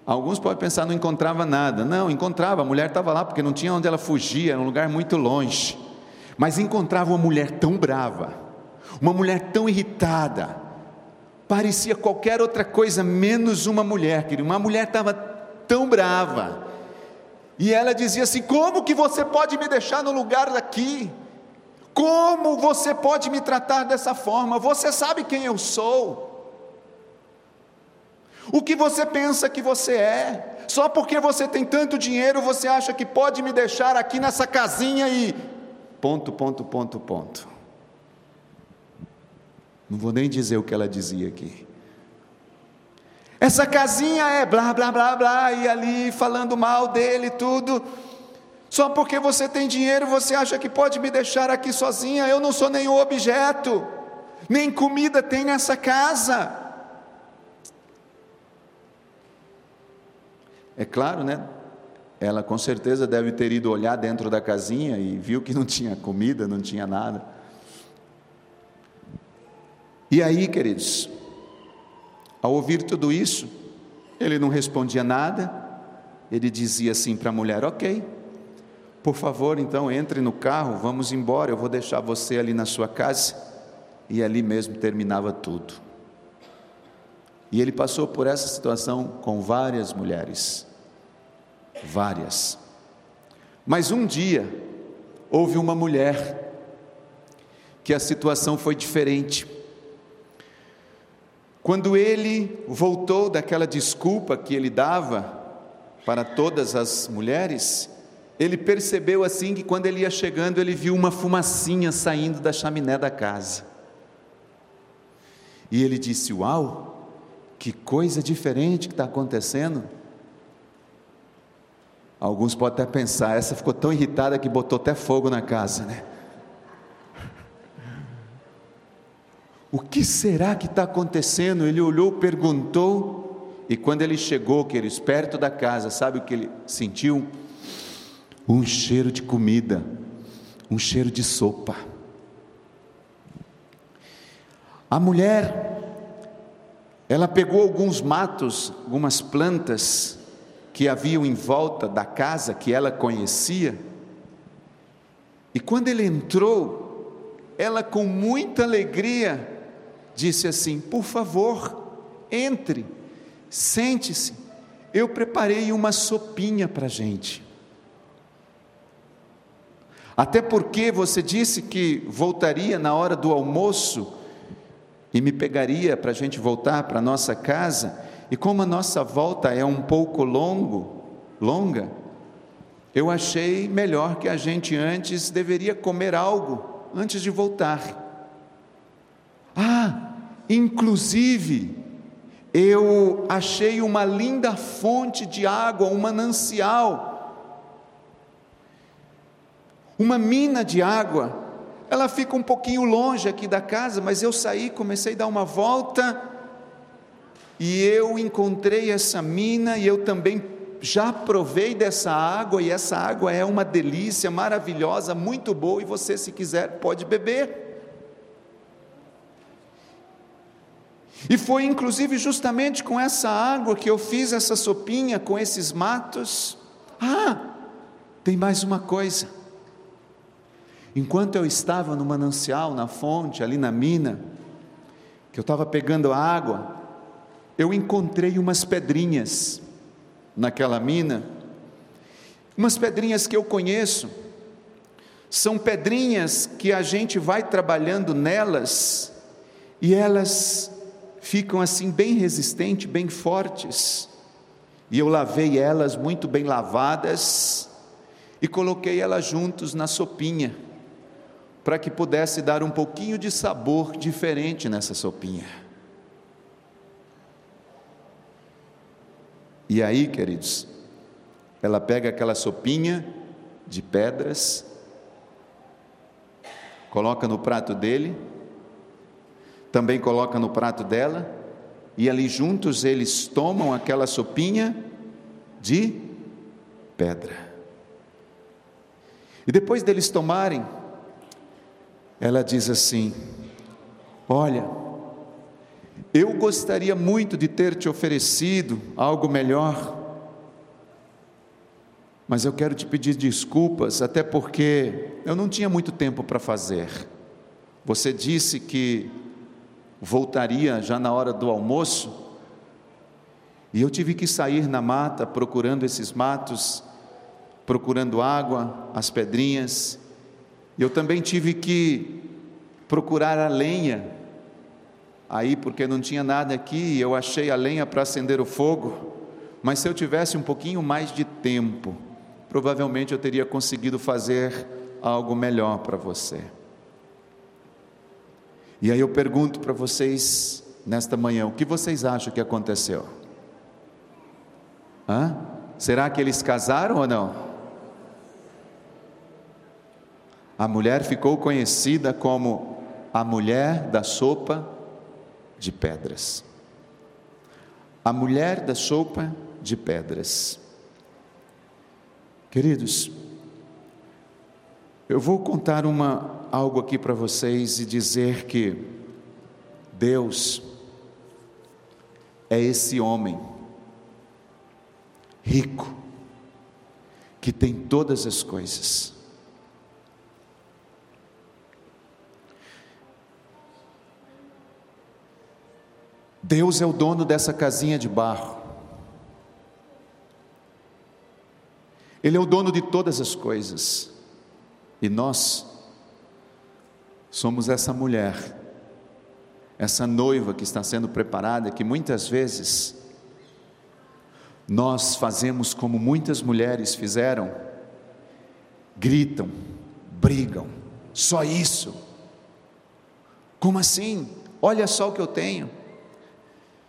Alguns podem pensar, não encontrava nada. Não, encontrava, a mulher estava lá porque não tinha onde ela fugir, era um lugar muito longe. Mas encontrava uma mulher tão brava, uma mulher tão irritada, parecia qualquer outra coisa menos uma mulher, querido. Uma mulher estava tão brava. E ela dizia assim: Como que você pode me deixar no lugar daqui? Como você pode me tratar dessa forma? Você sabe quem eu sou. O que você pensa que você é? Só porque você tem tanto dinheiro, você acha que pode me deixar aqui nessa casinha e. Ponto, ponto, ponto, ponto. Não vou nem dizer o que ela dizia aqui. Essa casinha é blá, blá, blá, blá, e ali falando mal dele tudo. Só porque você tem dinheiro, você acha que pode me deixar aqui sozinha? Eu não sou nenhum objeto, nem comida tem nessa casa. É claro, né? Ela com certeza deve ter ido olhar dentro da casinha e viu que não tinha comida, não tinha nada. E aí, queridos, ao ouvir tudo isso, ele não respondia nada, ele dizia assim para a mulher: Ok, por favor, então entre no carro, vamos embora, eu vou deixar você ali na sua casa. E ali mesmo terminava tudo. E ele passou por essa situação com várias mulheres várias. Mas um dia, houve uma mulher que a situação foi diferente. Quando ele voltou daquela desculpa que ele dava para todas as mulheres, ele percebeu assim que quando ele ia chegando, ele viu uma fumacinha saindo da chaminé da casa. E ele disse: Uau, que coisa diferente que está acontecendo. Alguns podem até pensar, essa ficou tão irritada que botou até fogo na casa, né? O que será que está acontecendo? Ele olhou, perguntou, e quando ele chegou, queridos, perto da casa, sabe o que ele sentiu? Um cheiro de comida, um cheiro de sopa. A mulher, ela pegou alguns matos, algumas plantas, que haviam em volta da casa que ela conhecia. E quando ele entrou, ela com muita alegria disse assim: Por favor, entre, sente-se, eu preparei uma sopinha para a gente. Até porque você disse que voltaria na hora do almoço e me pegaria para a gente voltar para nossa casa. E como a nossa volta é um pouco longo, longa, eu achei melhor que a gente antes deveria comer algo antes de voltar. Ah, inclusive, eu achei uma linda fonte de água, um manancial, uma mina de água ela fica um pouquinho longe aqui da casa, mas eu saí, comecei a dar uma volta e eu encontrei essa mina e eu também já provei dessa água e essa água é uma delícia maravilhosa, muito boa e você se quiser pode beber. E foi inclusive justamente com essa água que eu fiz essa sopinha com esses matos. Ah, tem mais uma coisa. Enquanto eu estava no manancial, na fonte, ali na mina, que eu estava pegando água, eu encontrei umas pedrinhas naquela mina, umas pedrinhas que eu conheço, são pedrinhas que a gente vai trabalhando nelas e elas ficam assim bem resistentes, bem fortes. E eu lavei elas muito bem lavadas e coloquei elas juntos na sopinha, para que pudesse dar um pouquinho de sabor diferente nessa sopinha. E aí, queridos, ela pega aquela sopinha de pedras, coloca no prato dele, também coloca no prato dela, e ali juntos eles tomam aquela sopinha de pedra. E depois deles tomarem, ela diz assim: Olha, eu gostaria muito de ter te oferecido algo melhor, mas eu quero te pedir desculpas, até porque eu não tinha muito tempo para fazer. Você disse que voltaria já na hora do almoço, e eu tive que sair na mata procurando esses matos, procurando água, as pedrinhas, eu também tive que procurar a lenha, aí porque não tinha nada aqui, eu achei a lenha para acender o fogo, mas se eu tivesse um pouquinho mais de tempo, provavelmente eu teria conseguido fazer algo melhor para você. E aí eu pergunto para vocês nesta manhã: o que vocês acham que aconteceu? Hã? Será que eles casaram ou não? A mulher ficou conhecida como a mulher da sopa de pedras. A mulher da sopa de pedras. Queridos, eu vou contar uma algo aqui para vocês e dizer que Deus é esse homem rico que tem todas as coisas. Deus é o dono dessa casinha de barro. Ele é o dono de todas as coisas. E nós somos essa mulher, essa noiva que está sendo preparada, que muitas vezes nós fazemos como muitas mulheres fizeram, gritam, brigam, só isso. Como assim? Olha só o que eu tenho.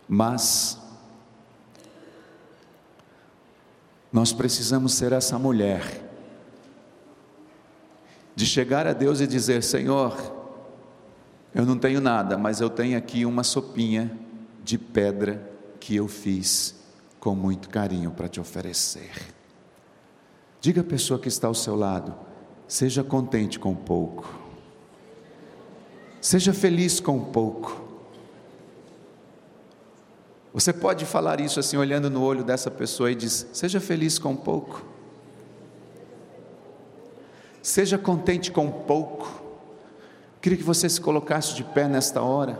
Mas nós precisamos ser essa mulher de chegar a Deus e dizer: Senhor, eu não tenho nada, mas eu tenho aqui uma sopinha de pedra que eu fiz com muito carinho para te oferecer. Diga à pessoa que está ao seu lado: seja contente com pouco, seja feliz com pouco. Você pode falar isso assim, olhando no olho dessa pessoa e diz: seja feliz com pouco. Seja contente com pouco. Queria que você se colocasse de pé nesta hora.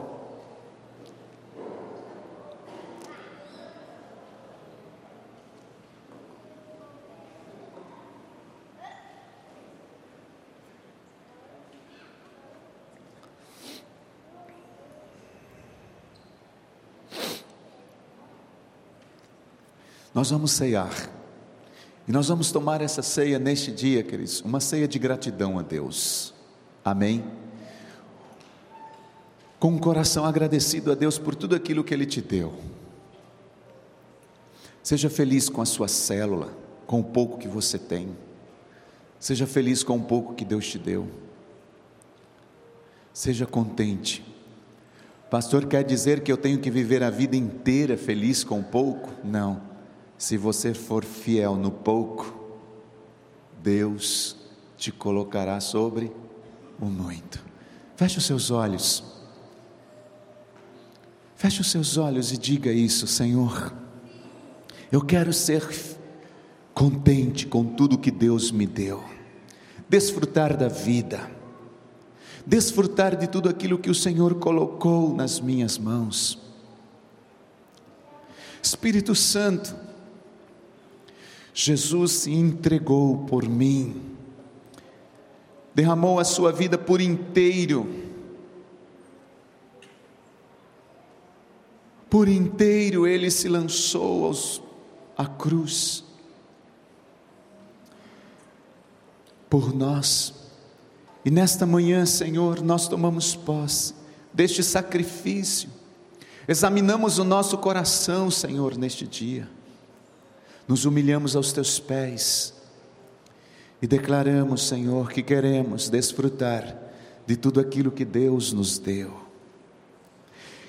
Nós vamos ceiar. E nós vamos tomar essa ceia neste dia, queridos, uma ceia de gratidão a Deus. Amém? Com um coração agradecido a Deus por tudo aquilo que Ele te deu. Seja feliz com a sua célula, com o pouco que você tem. Seja feliz com o pouco que Deus te deu. Seja contente. Pastor, quer dizer que eu tenho que viver a vida inteira feliz com pouco? Não. Se você for fiel no pouco, Deus te colocará sobre o muito. Feche os seus olhos. Feche os seus olhos e diga isso, Senhor. Eu quero ser contente com tudo que Deus me deu, desfrutar da vida, desfrutar de tudo aquilo que o Senhor colocou nas minhas mãos. Espírito Santo, Jesus se entregou por mim, derramou a sua vida por inteiro. Por inteiro ele se lançou aos, à cruz. Por nós. E nesta manhã, Senhor, nós tomamos posse deste sacrifício, examinamos o nosso coração, Senhor, neste dia, nos humilhamos aos teus pés e declaramos, Senhor, que queremos desfrutar de tudo aquilo que Deus nos deu.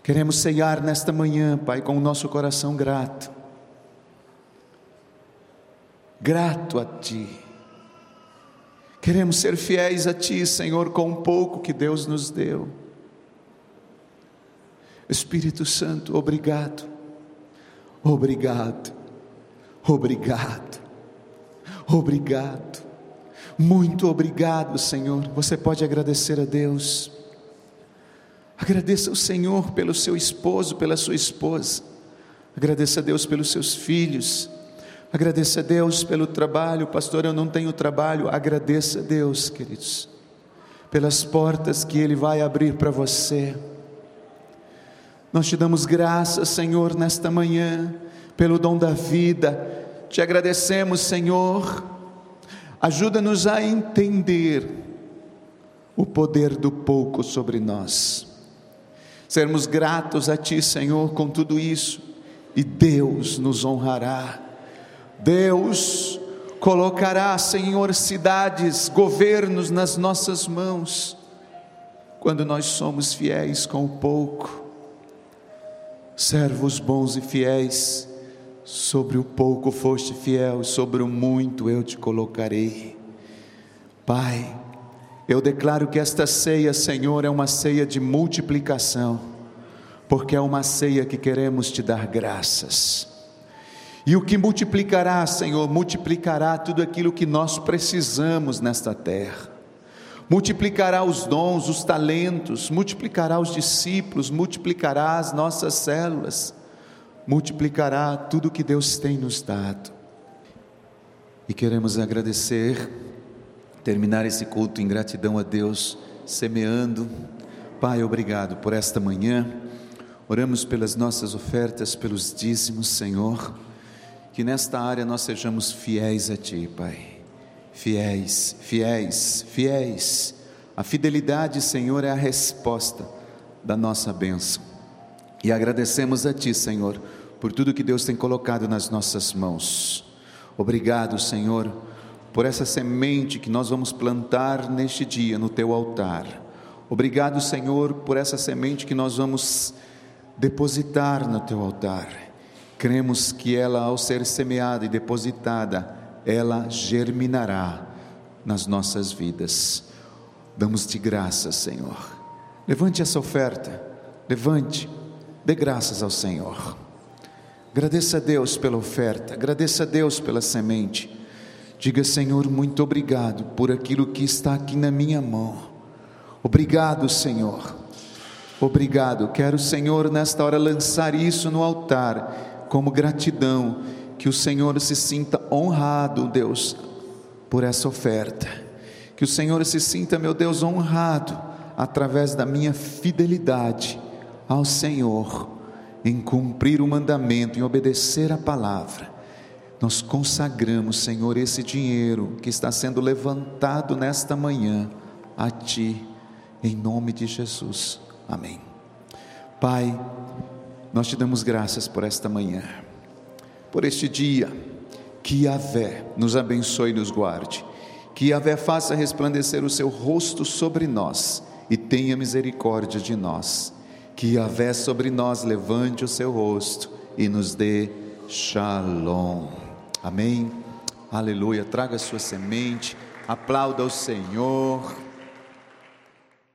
Queremos ceiar nesta manhã, Pai, com o nosso coração grato. Grato a Ti. Queremos ser fiéis a Ti, Senhor, com o pouco que Deus nos deu. Espírito Santo, obrigado, obrigado, obrigado, obrigado, muito obrigado, Senhor. Você pode agradecer a Deus. Agradeça ao Senhor pelo seu esposo, pela sua esposa. Agradeça a Deus pelos seus filhos. Agradeça a Deus pelo trabalho. Pastor, eu não tenho trabalho. Agradeça a Deus, queridos, pelas portas que Ele vai abrir para você. Nós te damos graças, Senhor, nesta manhã, pelo dom da vida. Te agradecemos, Senhor. Ajuda-nos a entender o poder do pouco sobre nós sermos gratos a Ti, Senhor, com tudo isso, e Deus nos honrará. Deus colocará, Senhor, cidades, governos nas nossas mãos, quando nós somos fiéis com o pouco. Servos bons e fiéis, sobre o pouco foste fiel, sobre o muito eu te colocarei. Pai, eu declaro que esta ceia, Senhor, é uma ceia de multiplicação, porque é uma ceia que queremos te dar graças. E o que multiplicará, Senhor, multiplicará tudo aquilo que nós precisamos nesta terra. Multiplicará os dons, os talentos, multiplicará os discípulos, multiplicará as nossas células, multiplicará tudo que Deus tem nos dado. E queremos agradecer terminar esse culto em gratidão a Deus, semeando. Pai, obrigado por esta manhã. Oramos pelas nossas ofertas, pelos dízimos, Senhor. Que nesta área nós sejamos fiéis a Ti, Pai. Fiéis, fiéis, fiéis. A fidelidade, Senhor, é a resposta da nossa bênção. E agradecemos a Ti, Senhor, por tudo que Deus tem colocado nas nossas mãos. Obrigado, Senhor por essa semente que nós vamos plantar neste dia no teu altar. Obrigado, Senhor, por essa semente que nós vamos depositar no teu altar. Cremos que ela, ao ser semeada e depositada, ela germinará nas nossas vidas. Damos-te graças, Senhor. Levante essa oferta, levante, dê graças ao Senhor. Agradeça a Deus pela oferta, agradeça a Deus pela semente. Diga, Senhor, muito obrigado por aquilo que está aqui na minha mão. Obrigado, Senhor. Obrigado. Quero, Senhor, nesta hora lançar isso no altar como gratidão, que o Senhor se sinta honrado, Deus, por essa oferta. Que o Senhor se sinta, meu Deus, honrado através da minha fidelidade ao Senhor em cumprir o mandamento, em obedecer a palavra nós consagramos, Senhor, esse dinheiro que está sendo levantado nesta manhã a Ti, em nome de Jesus. Amém. Pai, nós te damos graças por esta manhã, por este dia, que Yahvé nos abençoe e nos guarde, que Yahvé faça resplandecer o seu rosto sobre nós e tenha misericórdia de nós. Que Yahvé sobre nós levante o seu rosto e nos dê shalom. Amém. Aleluia. Traga a sua semente, aplauda o Senhor.